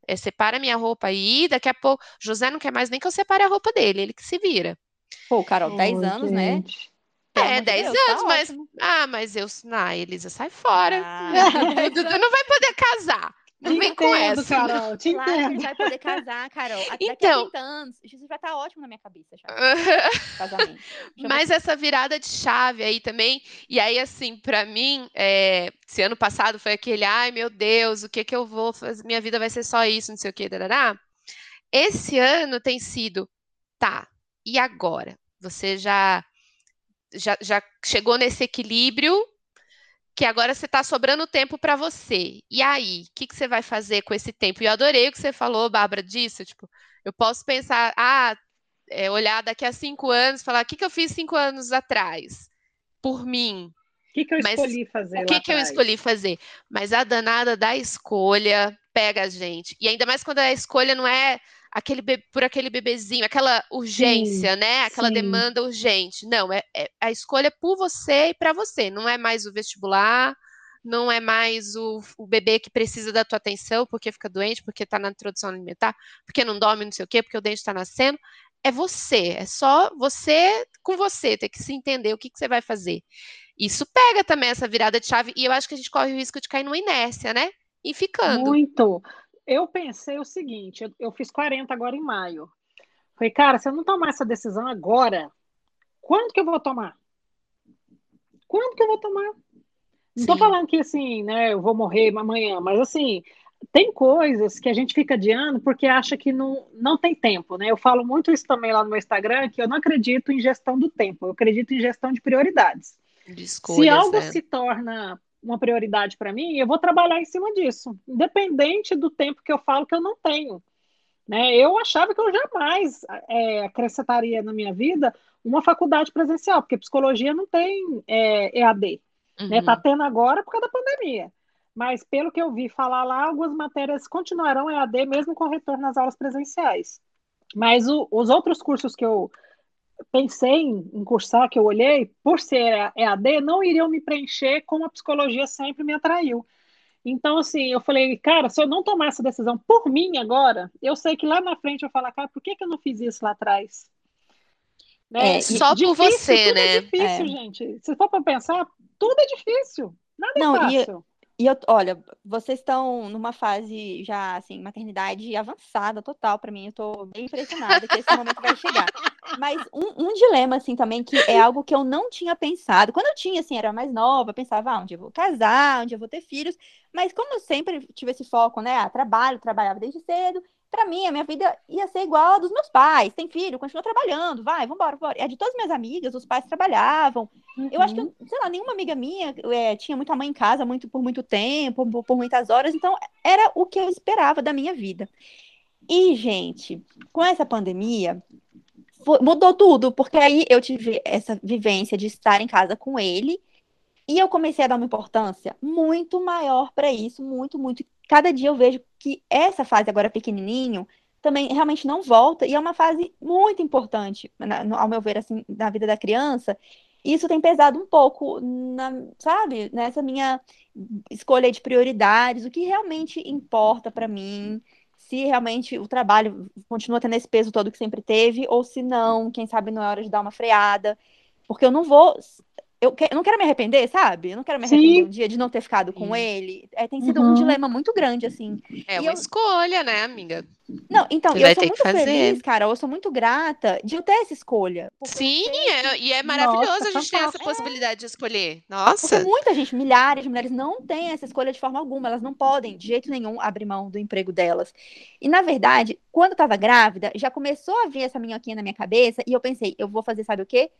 É, separa minha roupa aí, daqui a pouco. José não quer mais nem que eu separe a roupa dele, ele que se vira. Pô, Carol, 10 oh, anos, né? gente. né? É, 10 Deus, tá anos, tá mas. Ah, mas eu. Ah, Elisa, sai fora. Ah, Dudu não vai poder casar. Não vem com essa. Carol, te Claro que vai poder casar, Carol. Daqui Então- a 30 anos, isso já tá ótimo na minha cabeça, já. Casamento. Mas essa virada de chave aí também, e aí assim, pra mim, é, esse ano passado foi aquele, ai meu Deus, o que que eu vou fazer? Minha vida vai ser só isso, não sei o que, darará. Esse ano tem sido, tá, e agora? Você já, já, já chegou nesse equilíbrio que agora você tá sobrando tempo pra você. E aí, o que que você vai fazer com esse tempo? E eu adorei o que você falou, Bárbara, disso, tipo, eu posso pensar, ah, é, olhar daqui a cinco anos, falar, o que que eu fiz cinco anos atrás? Por mim, O que, que eu Mas escolhi fazer o que que eu escolhi fazer? Mas a danada da escolha pega a gente. E ainda mais quando a escolha não é aquele be- por aquele bebezinho, aquela urgência, né? Aquela sim. demanda urgente. Não, é, é a escolha por você e para você. Não é mais o vestibular, não é mais o, o bebê que precisa da tua atenção porque fica doente, porque tá na introdução alimentar, porque não dorme, não sei o quê, porque o dente está nascendo. É você, é só você com você, ter que se entender o que, que você vai fazer. Isso pega também essa virada de chave, e eu acho que a gente corre o risco de cair numa inércia, né? E ficando. Muito. Eu pensei o seguinte, eu, eu fiz 40 agora em maio. Falei, cara, se eu não tomar essa decisão agora, quando que eu vou tomar? Quando que eu vou tomar? Não tô Sim. falando que assim, né, eu vou morrer amanhã, mas assim, tem coisas que a gente fica adiando porque acha que não, não tem tempo, né? Eu falo muito isso também lá no meu Instagram, que eu não acredito em gestão do tempo, eu acredito em gestão de prioridades. De Se escolhas, algo né? se torna uma prioridade para mim, eu vou trabalhar em cima disso, independente do tempo que eu falo que eu não tenho. Né? Eu achava que eu jamais é, acrescentaria na minha vida uma faculdade presencial, porque psicologia não tem é, EAD. Né? Uhum. Tá tendo agora por causa da pandemia. Mas pelo que eu vi falar lá, algumas matérias continuarão EAD mesmo com retorno nas aulas presenciais. Mas o, os outros cursos que eu pensei em, em cursar, que eu olhei, por ser EAD, não iriam me preencher como a psicologia sempre me atraiu. Então, assim, eu falei, cara, se eu não tomar essa decisão por mim agora, eu sei que lá na frente eu vou falar, cara, por que, que eu não fiz isso lá atrás? Né? É, e- Só por Difícil, você, tudo né? É difícil, É. gente. Se for para pensar, tudo é difícil. Nada Não, é e- fácil. E eu, olha, vocês estão numa fase já, assim, maternidade avançada total pra mim. Eu tô bem impressionada que esse momento vai chegar. Mas um, um dilema, assim, também, que é algo que eu não tinha pensado. Quando eu tinha, assim, era mais nova, pensava, ah, onde eu vou casar, onde eu vou ter filhos. Mas como eu sempre tive esse foco, né? Ah, trabalho, trabalhava desde cedo. Pra mim, a minha vida ia ser igual a dos meus pais. Tem filho, continua trabalhando, vai, vambora, vambora. É de todas as minhas amigas, os pais trabalhavam. Eu acho que, Uhum. sei lá, nenhuma amiga minha é, tinha muita mãe em casa muito, por muito tempo, por, por muitas horas, então era o que eu esperava da minha vida. E, gente, com essa pandemia, fo- mudou tudo, porque aí eu tive essa vivência de estar em casa com ele, e eu comecei a dar uma importância muito maior para isso, muito, muito. Cada dia eu vejo que essa fase agora pequenininho também realmente não volta, e é uma fase muito importante, na- no- ao meu ver, assim, na vida da criança. Isso tem pesado um pouco, na, sabe, nessa minha escolha de prioridades, o que realmente importa para mim, se realmente o trabalho continua tendo esse peso todo que sempre teve, ou se não, quem sabe não é hora de dar uma freada, porque eu não vou, eu, que- eu não quero me arrepender, sabe? Eu não quero me Sim. arrepender um dia de não ter ficado com Sim. ele. É, tem sido um Uhum. dilema muito grande, assim. É E uma eu- escolha, né, amiga? Não, então, Você eu vai sou ter muito que fazer. feliz, cara, eu sou muito grata de eu ter essa escolha. porque Sim, é- e é Nossa, maravilhoso a gente ter essa possibilidade de escolher. Porque Nossa, muita gente, milhares de mulheres, não têm essa escolha de forma alguma. Elas não podem, de jeito nenhum, abrir mão do emprego delas. E, na verdade, quando eu tava grávida, já começou a vir essa minhoquinha na minha cabeça e eu pensei, eu vou fazer, sabe o quê?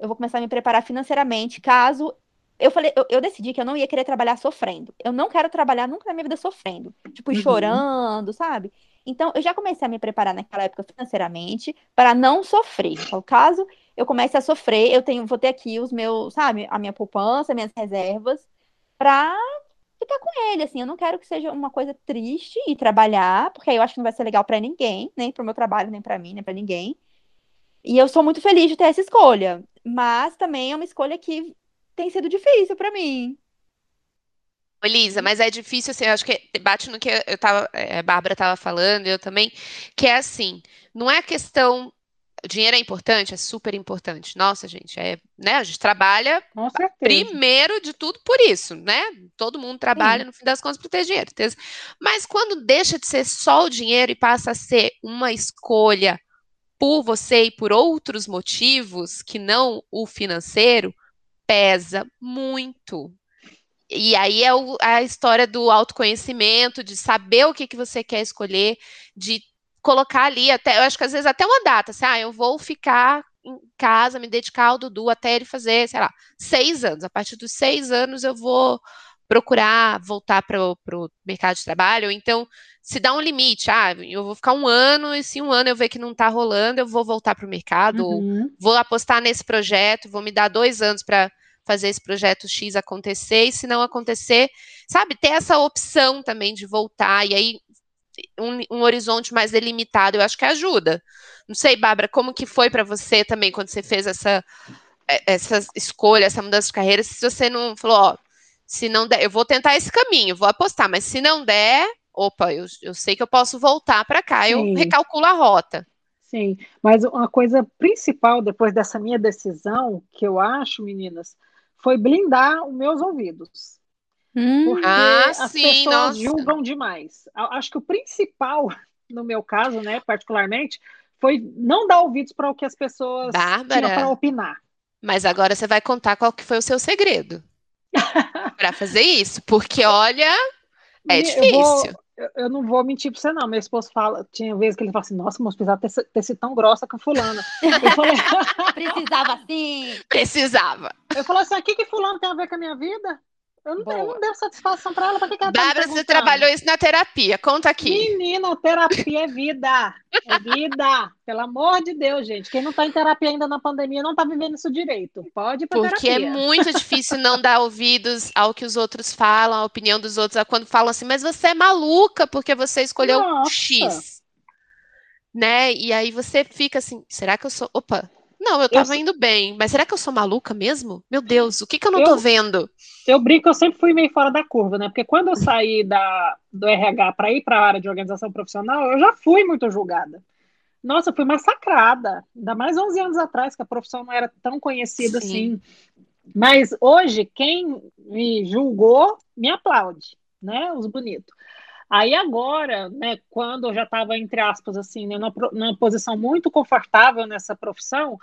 Eu vou começar a me preparar financeiramente, caso. Eu falei, eu, eu decidi que eu não ia querer trabalhar sofrendo. Eu não quero trabalhar nunca na minha vida sofrendo. Tipo, Uhum. chorando, sabe? Então, eu já comecei a me preparar naquela época financeiramente para não sofrer. Então, caso eu comece a sofrer, eu tenho, vou ter aqui os meus, sabe, a minha poupança, minhas reservas, pra ficar com ele, assim. Eu não quero que seja uma coisa triste e trabalhar, porque aí eu acho que não vai ser legal pra ninguém, nem pro meu trabalho, nem pra mim, nem pra ninguém. E eu sou muito feliz de ter essa escolha, mas também é uma escolha que tem sido difícil pra mim. Elisa, mas é difícil, assim, eu acho que bate no que eu tava, eh, a Bárbara estava falando, eu também, que é assim, não é questão o dinheiro é importante, é super importante. Nossa, gente, é, né? A gente trabalha primeiro de tudo por isso, né? Todo mundo trabalha, Sim. no fim das contas, para ter dinheiro. Mas quando deixa de ser só o dinheiro e passa a ser uma escolha por você e por outros motivos que não o financeiro, pesa muito. E aí é o, a história do autoconhecimento, de saber o que, que você quer escolher, de colocar ali até, eu acho que às vezes até uma data, assim, ah, eu vou ficar em casa, me dedicar ao Dudu até ele fazer, sei lá, seis anos. A partir dos seis anos eu vou procurar voltar para o mercado de trabalho, então se dá um limite, ah, eu vou ficar um ano e se um ano eu ver que não está rolando, eu vou voltar para o mercado, uhum. ou vou apostar nesse projeto, vou me dar dois anos para fazer esse projeto X acontecer, e se não acontecer, sabe, ter essa opção também de voltar, e aí um, um, horizonte mais delimitado, eu acho que ajuda. Não sei, Bárbara, como que foi para você também quando você fez essa, é, essa escolha, essa mudança de carreira, se você não falou, ó, se não der, eu vou tentar esse caminho, vou apostar, mas se não der, opa, eu, eu sei que eu posso voltar para cá, Sim. eu recalculo a rota. Sim, mas uma coisa principal depois dessa minha decisão, que eu acho, meninas, foi blindar os meus ouvidos. Hum. Porque ah, as sim, pessoas nossa. julgam demais. Acho que o principal, no meu caso, né, particularmente, foi não dar ouvidos para o que as pessoas Bárbara, tinham para opinar. Mas agora você vai contar qual que foi o seu segredo para fazer isso, porque olha, é difícil. Eu, vou, eu, não vou mentir para você não. Meu esposo fala, tinha vezes que ele fala assim, nossa, mas precisava ter, ter sido tão grossa com fulana. Eu falei, precisava sim. Precisava. Eu falei assim, o que que fulano tem a ver com a minha vida? Eu não, eu não deu satisfação para ela, para que, que ela tá Bárbara, você trabalhou isso na terapia, conta aqui. Menina, terapia é vida, é vida. Pelo amor de Deus, gente. Quem não está em terapia ainda na pandemia não está vivendo isso direito. Pode ir pra Porque é terapia. é muito difícil não dar ouvidos ao que os outros falam, à opinião dos outros, quando falam assim, mas você é maluca porque você escolheu Nossa. X. Né? E aí você fica assim, será que eu sou. Opa, não, eu tava eu... indo bem, mas será que eu sou maluca mesmo? Meu Deus, o que que eu não eu, tô vendo? Eu brinco, eu sempre fui meio fora da curva, né? Porque quando eu saí da, do RH para ir para a área de organização profissional, eu já fui muito julgada. Nossa, eu fui massacrada. Ainda mais 11 anos atrás, que a profissão não era tão conhecida Sim. assim. Mas hoje, quem me julgou, me aplaude, né? Os bonitos. Aí agora, né, quando eu já estava, entre aspas, assim, né, numa, numa, posição muito confortável nessa profissão,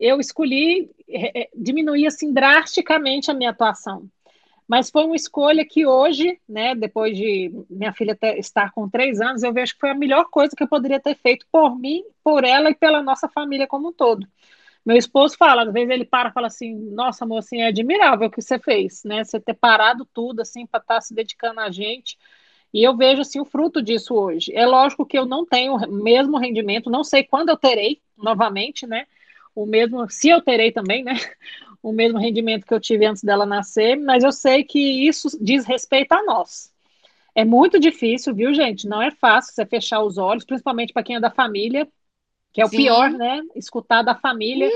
eu escolhi é, é, diminuir, assim, drasticamente a minha atuação. Mas foi uma escolha que hoje, né, depois de minha filha ter, estar com três anos, eu vejo que foi a melhor coisa que eu poderia ter feito por mim, por ela e pela nossa família como um todo. Meu esposo fala, às vezes ele para e fala assim, nossa, mocinha, é admirável o que você fez, né? Você ter parado tudo, assim, para estar tá se dedicando a gente. E eu vejo assim o fruto disso hoje. É lógico que eu não tenho o mesmo rendimento, não sei quando eu terei novamente, né? O mesmo, se eu terei também, né? O mesmo rendimento que eu tive antes dela nascer, mas eu sei que isso diz respeito a nós. É muito difícil, viu, gente? Não é fácil você fechar os olhos, principalmente para quem é da família, que é o Sim. pior, né? Escutar da família.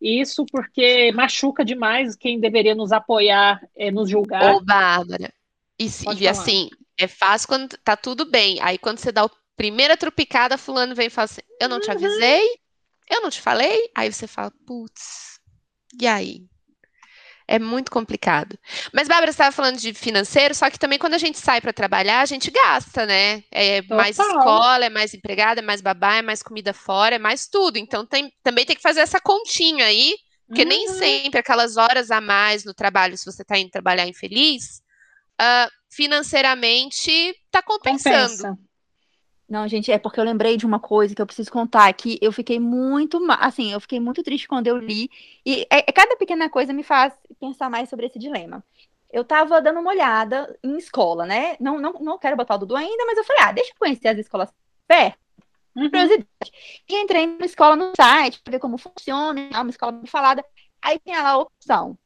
Isso porque machuca demais quem deveria nos apoiar, é, nos julgar. Ô, Bárbara, e, e assim, é fácil quando tá tudo bem. Aí quando você dá a primeira tropicada, fulano vem e fala assim: Eu não te uhum. avisei? Eu não te falei? Aí você fala, putz, e aí? É muito complicado. Mas, Bárbara, você estava falando de financeiro, só que também quando a gente sai para trabalhar, a gente gasta, né? É mais escola, é mais empregada, é mais babá, é mais comida fora, é mais tudo. Então tem, também tem que fazer essa continha aí, porque uhum. nem sempre aquelas horas a mais no trabalho, se você está indo trabalhar infeliz, uh, financeiramente está compensando. Compensa. Não, gente, é porque eu lembrei de uma coisa que eu preciso contar, que eu fiquei muito, assim, eu fiquei muito triste quando eu li, e é, é, cada pequena coisa me faz pensar mais sobre esse dilema. Eu tava dando uma olhada em escola, né? Não, não, não quero botar o Dudu ainda, mas eu falei, ah, deixa eu conhecer as escolas perto. Uhum. E entrei na escola no site para ver como funciona, uma escola bem falada. Aí tinha lá a opção: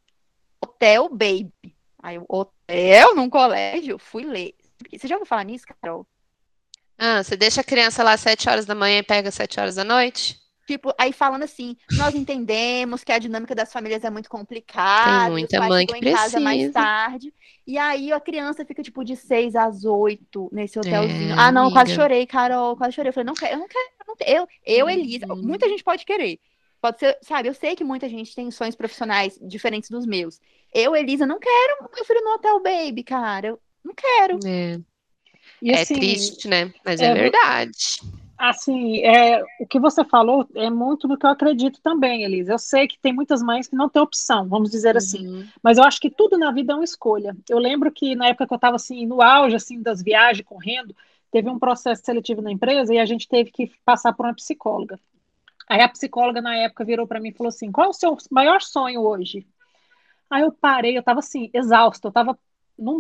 Hotel Baby. Aí o hotel num colégio, fui ler. Você já ouviu falar nisso, Carol? Ah, você deixa a criança lá às 7 horas da manhã e pega às 7 horas da noite? Tipo, aí falando assim, nós entendemos que a dinâmica das famílias é muito complicada. Tem muita mãe que precisa. em casa mais tarde. E aí a criança fica, tipo, de 6 às 8 nesse hotelzinho. É, ah, não, amiga. quase chorei, Carol, quase chorei. Eu falei, não quero, eu não quero, eu eu, eu Elisa, uhum. muita gente pode querer. Pode ser, sabe, eu sei que muita gente tem sonhos profissionais diferentes dos meus. Eu, Elisa, não quero meu filho no hotel baby, cara. Eu não quero. É, e, é assim, triste, né? Mas é, é verdade. Assim, é, o que você falou é muito do que eu acredito também, Elisa. Eu sei que tem muitas mães que não têm opção, vamos dizer assim. uhum. assim. Mas eu acho que tudo na vida é uma escolha. Eu lembro que na época que eu estava assim, no auge assim, das viagens, correndo, teve um processo seletivo na empresa e a gente teve que passar por uma psicóloga. Aí a psicóloga na época virou para mim e falou assim: qual é o seu maior sonho hoje? Aí eu parei, eu estava assim, exausto, eu estava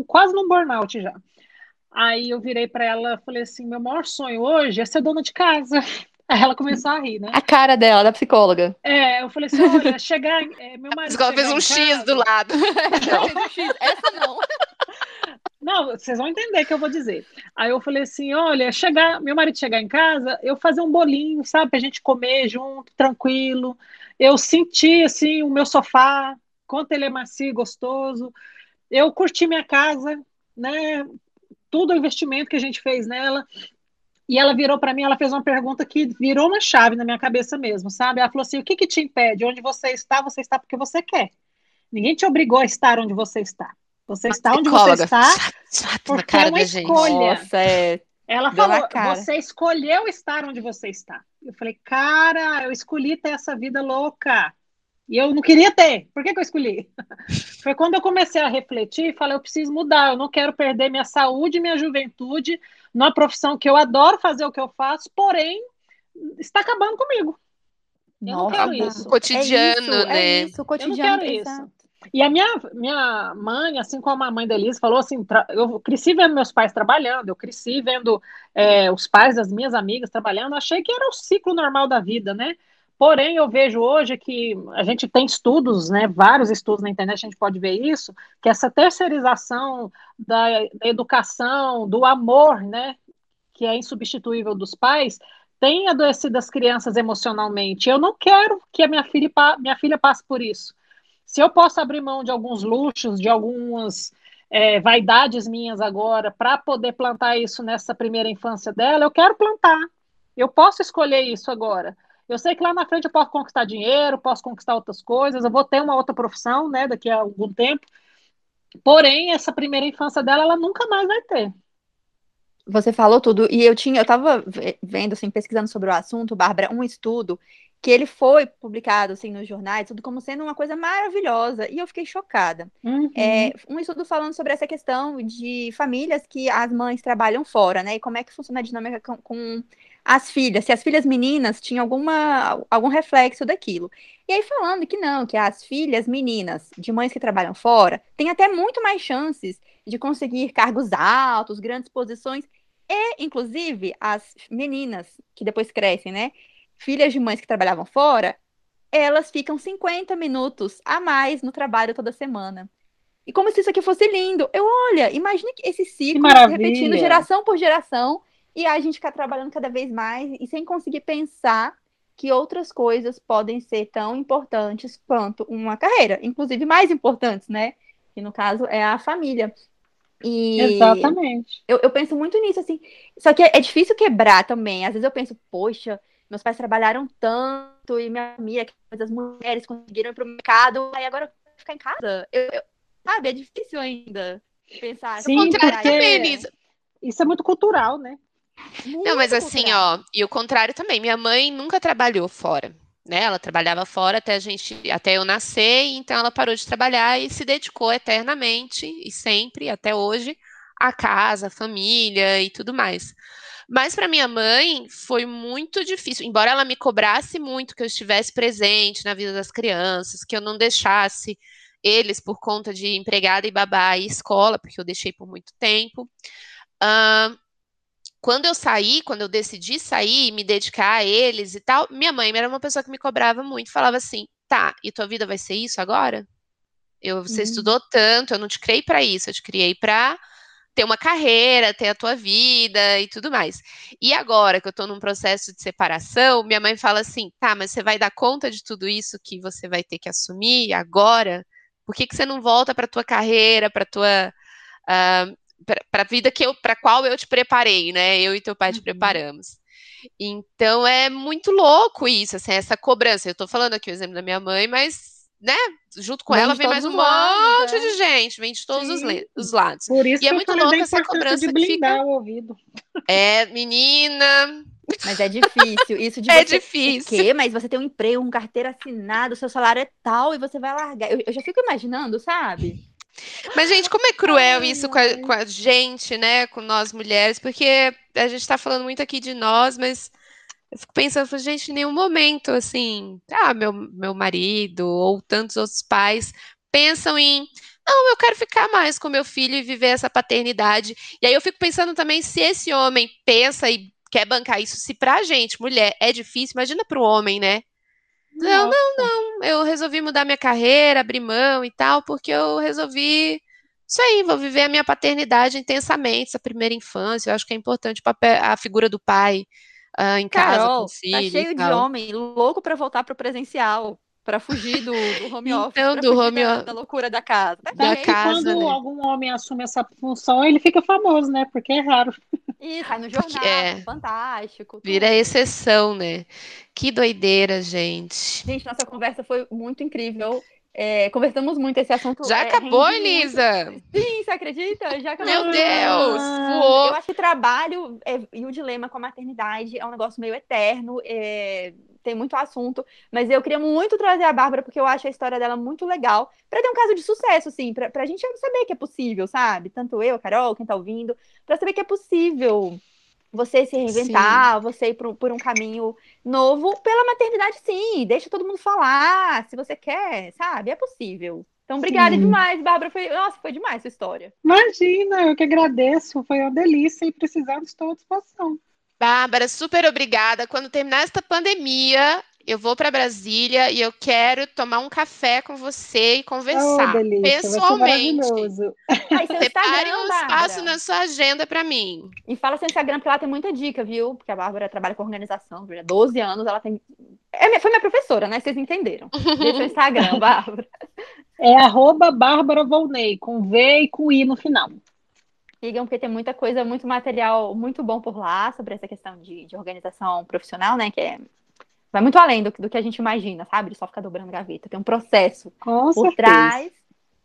quase num burnout já. Aí eu virei para ela e falei assim: meu maior sonho hoje é ser dona de casa. Aí ela começou a rir, né? A cara dela, da psicóloga. É, eu falei assim: olha, chegar. É, meu marido. A fez um X casa... do lado. Não. X. Essa não. Não, vocês vão entender o que eu vou dizer. Aí eu falei assim: olha, chegar, meu marido chegar em casa, eu fazer um bolinho, sabe, pra gente comer junto, tranquilo. Eu senti assim o meu sofá, quanto ele é macio e gostoso. Eu curti minha casa, né? tudo o investimento que a gente fez nela. E ela virou para mim, ela fez uma pergunta que virou uma chave na minha cabeça mesmo, sabe? Ela falou assim: o que, que te impede? Onde você está, você está porque você quer. Ninguém te obrigou a estar onde você está. Você está onde você está porque é uma escolha. Nossa, é... Ela falou: você escolheu estar onde você está. Eu falei, cara, eu escolhi ter essa vida louca. E eu não queria ter. Por que, que eu escolhi? Foi quando eu comecei a refletir e falei, eu preciso mudar, eu não quero perder minha saúde, minha juventude, numa profissão que eu adoro fazer o que eu faço, porém, está acabando comigo. Eu Nossa, não quero isso. O cotidiano, é isso, né? É isso, o cotidiano. Eu não quero isso. E a minha, minha mãe, assim como a mãe da Elise, falou assim: eu cresci vendo meus pais trabalhando, eu cresci vendo é, os pais das minhas amigas trabalhando, achei que era o ciclo normal da vida, né? Porém, eu vejo hoje que a gente tem estudos, né, vários estudos na internet, a gente pode ver isso, que essa terceirização da, da educação, do amor, né, que é insubstituível dos pais, tem adoecido as crianças emocionalmente. Eu não quero que a minha filha, minha filha passe por isso. Se eu posso abrir mão de alguns luxos, de algumas é, vaidades minhas agora, para poder plantar isso nessa primeira infância dela, eu quero plantar. Eu posso escolher isso agora. Eu sei que lá na frente eu posso conquistar dinheiro, posso conquistar outras coisas, eu vou ter uma outra profissão, né, daqui a algum tempo. Porém, essa primeira infância dela, ela nunca mais vai ter. Você falou tudo, e eu tinha, eu estava vendo, assim, pesquisando sobre o assunto, Bárbara, um estudo que ele foi publicado assim nos jornais, tudo como sendo uma coisa maravilhosa, e eu fiquei chocada. Uhum. É, um estudo falando sobre essa questão de famílias que as mães trabalham fora, né? E como é que funciona a dinâmica com, com as filhas, se as filhas meninas tinham alguma, algum reflexo daquilo. E aí falando que não, que as filhas meninas de mães que trabalham fora têm até muito mais chances de conseguir cargos altos, grandes posições, e inclusive as meninas que depois crescem, né, filhas de mães que trabalhavam fora, elas ficam 50 minutos a mais no trabalho toda semana. E como se isso aqui fosse lindo. Eu, olha, imagine esse ciclo se repetindo geração por geração e a gente ficar trabalhando cada vez mais e sem conseguir pensar que outras coisas podem ser tão importantes quanto uma carreira, inclusive mais importantes, né? Que no caso é a família. E Exatamente. Eu, eu penso muito nisso, assim. Só que é, é, difícil quebrar também. Às vezes eu penso, poxa, meus pais trabalharam tanto e minha família, que as mulheres conseguiram ir para o mercado, aí agora eu vou ficar em casa. Eu, eu, sabe, é difícil ainda pensar. Sim, porque... Isso é muito cultural, né? Muito não, mas assim, ó, e o contrário também. Minha mãe nunca trabalhou fora, né? Ela trabalhava fora até a gente, até eu nascer, então ela parou de trabalhar e se dedicou eternamente e sempre, até hoje, à casa, à família e tudo mais. Mas para minha mãe foi muito difícil, embora ela me cobrasse muito que eu estivesse presente na vida das crianças, que eu não deixasse eles por conta de empregada e babá e escola, porque eu deixei por muito tempo. Uh, quando eu saí, quando eu decidi sair e me dedicar a eles e tal, minha mãe era uma pessoa que me cobrava muito, falava assim: tá, e tua vida vai ser isso agora? Eu, você uhum. estudou tanto, eu não te criei para isso, eu te criei para ter uma carreira, ter a tua vida e tudo mais. E agora que eu tô num processo de separação, minha mãe fala assim: tá, mas você vai dar conta de tudo isso que você vai ter que assumir agora? Por que, que você não volta para tua carreira, para tua uh, para a vida que eu para qual eu te preparei, né? Eu e teu pai uhum. te preparamos. Então é muito louco isso, assim, essa cobrança. Eu tô falando aqui o exemplo da minha mãe, mas, né, junto com Vem ela de vem mais um lados, monte é. de gente, vem de todos os, os lados. Por isso E é muito louca essa cobrança de que fica- blindar o ouvido. É, menina, Mas é difícil. Isso de é você. difícil. O quê? Mas você tem um emprego, um carteira assinada, o seu salário é tal e você vai largar. Eu, eu já fico imaginando, sabe? Mas, gente, como é cruel isso com a, com a gente, né? Com nós mulheres, porque a gente tá falando muito aqui de nós, mas eu fico pensando, gente, em nenhum momento, assim, ah, meu, meu marido ou tantos outros pais pensam em, não, eu quero ficar mais com meu filho e viver essa paternidade. E aí eu fico pensando também se esse homem pensa e quer bancar isso, se pra gente, mulher, é difícil, imagina pro homem, né? Não, Nossa. eu resolvi mudar minha carreira, abrir mão e tal, porque eu resolvi isso aí, vou viver a minha paternidade intensamente, essa primeira infância. Eu acho que é importante a figura do pai ah, em casa com Carol, filho tá cheio de homem louco pra voltar pro presencial, pra fugir do, do home office, Então, do fugir home da, da loucura da casa. Tá Da casa, quando né? algum homem assume essa função, ele fica famoso, né? Porque é raro. E sai no Porque jornal, é. fantástico. Vira tudo. exceção, né? Que doideira, gente. Gente, nossa conversa foi muito incrível. É, conversamos muito esse assunto. Já é, acabou, muito. Elisa? Sim, você acredita? Já acabou. Meu Deus, Ah, voou. Eu acho que trabalho é, e o dilema com a maternidade é um negócio meio eterno, é, tem muito assunto, mas eu queria muito trazer a Bárbara porque eu acho a história dela muito legal, para ter um caso de sucesso, assim, pra, pra gente saber que é possível, sabe? Tanto eu, a Carol, quem tá ouvindo, pra saber que é possível você se reinventar, você ir por, um- por um caminho novo pela maternidade, sim. Deixa todo mundo falar, se você quer, sabe? É possível. Então, obrigada Sim. demais, Bárbara. Foi, nossa, foi demais sua história. Imagina, eu que agradeço. Foi uma delícia e precisando, estou à disposição. Bárbara, super obrigada. Quando terminar esta pandemia, eu vou para Brasília e eu quero tomar um café com você e Oh, conversar delícia, vai ser pessoalmente. Instagram, um espaço na sua agenda para mim. E fala seu Instagram, porque lá tem muita dica, viu? Porque a Bárbara trabalha com organização, há 12 anos, ela tem. É, minha- foi minha professora, né? Vocês entenderam. Deixa o Instagram, Bárbara. É arroba Bárbara Volney, com V e com I no final. Sigam, porque tem muita coisa, muito material muito bom por lá sobre essa questão de, de organização profissional, né? Que é, vai muito além do, que- do que a gente imagina, sabe? De só ficar dobrando gaveta. Tem um processo Com por certeza. trás.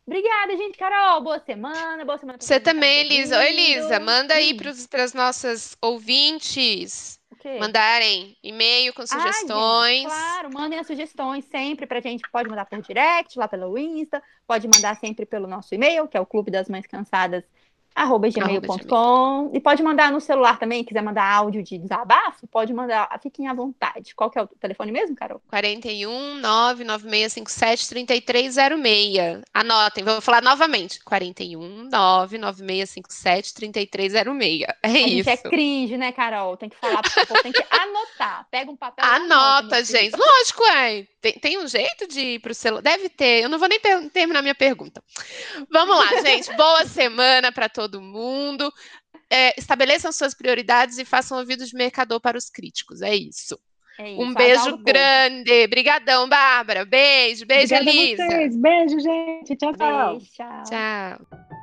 Obrigada, gente. Carol, boa semana. Boa semana Você tá também, nos Elisa. Oi. Elisa, manda aí para as nossas ouvintes mandarem e-mail com Ah, sugestões. gente, claro, mandem as sugestões sempre pra gente. Pode mandar por direct, lá pelo Insta, pode mandar sempre pelo nosso e-mail, que é o clube das mães cansadas, arroba gmail.com. E pode mandar no celular também, quiser mandar áudio de desabafo, pode mandar, fiquem à vontade. Qual que é o telefone mesmo, Carol? 41 99657 3306. Anotem, vou falar novamente. 41 99657 3306. É A gente isso. é cringe, né, Carol? Tem que falar, tem que anotar. Pega um papel e Anota, filho. gente. Lógico, é. Tem, tem um jeito de ir pro celular? Deve ter. Eu não vou nem per- terminar minha pergunta. Vamos lá, gente. Boa semana para todo mundo. É, estabeleçam suas prioridades e façam ouvidos de mercador para os críticos. É isso. É isso, Um beijo grande. Brigadão, Bárbara. Beijo, beijo, Obrigada Elisa. vocês. Beijo, gente. Tchau, tchau. Beijo, tchau. Tchau.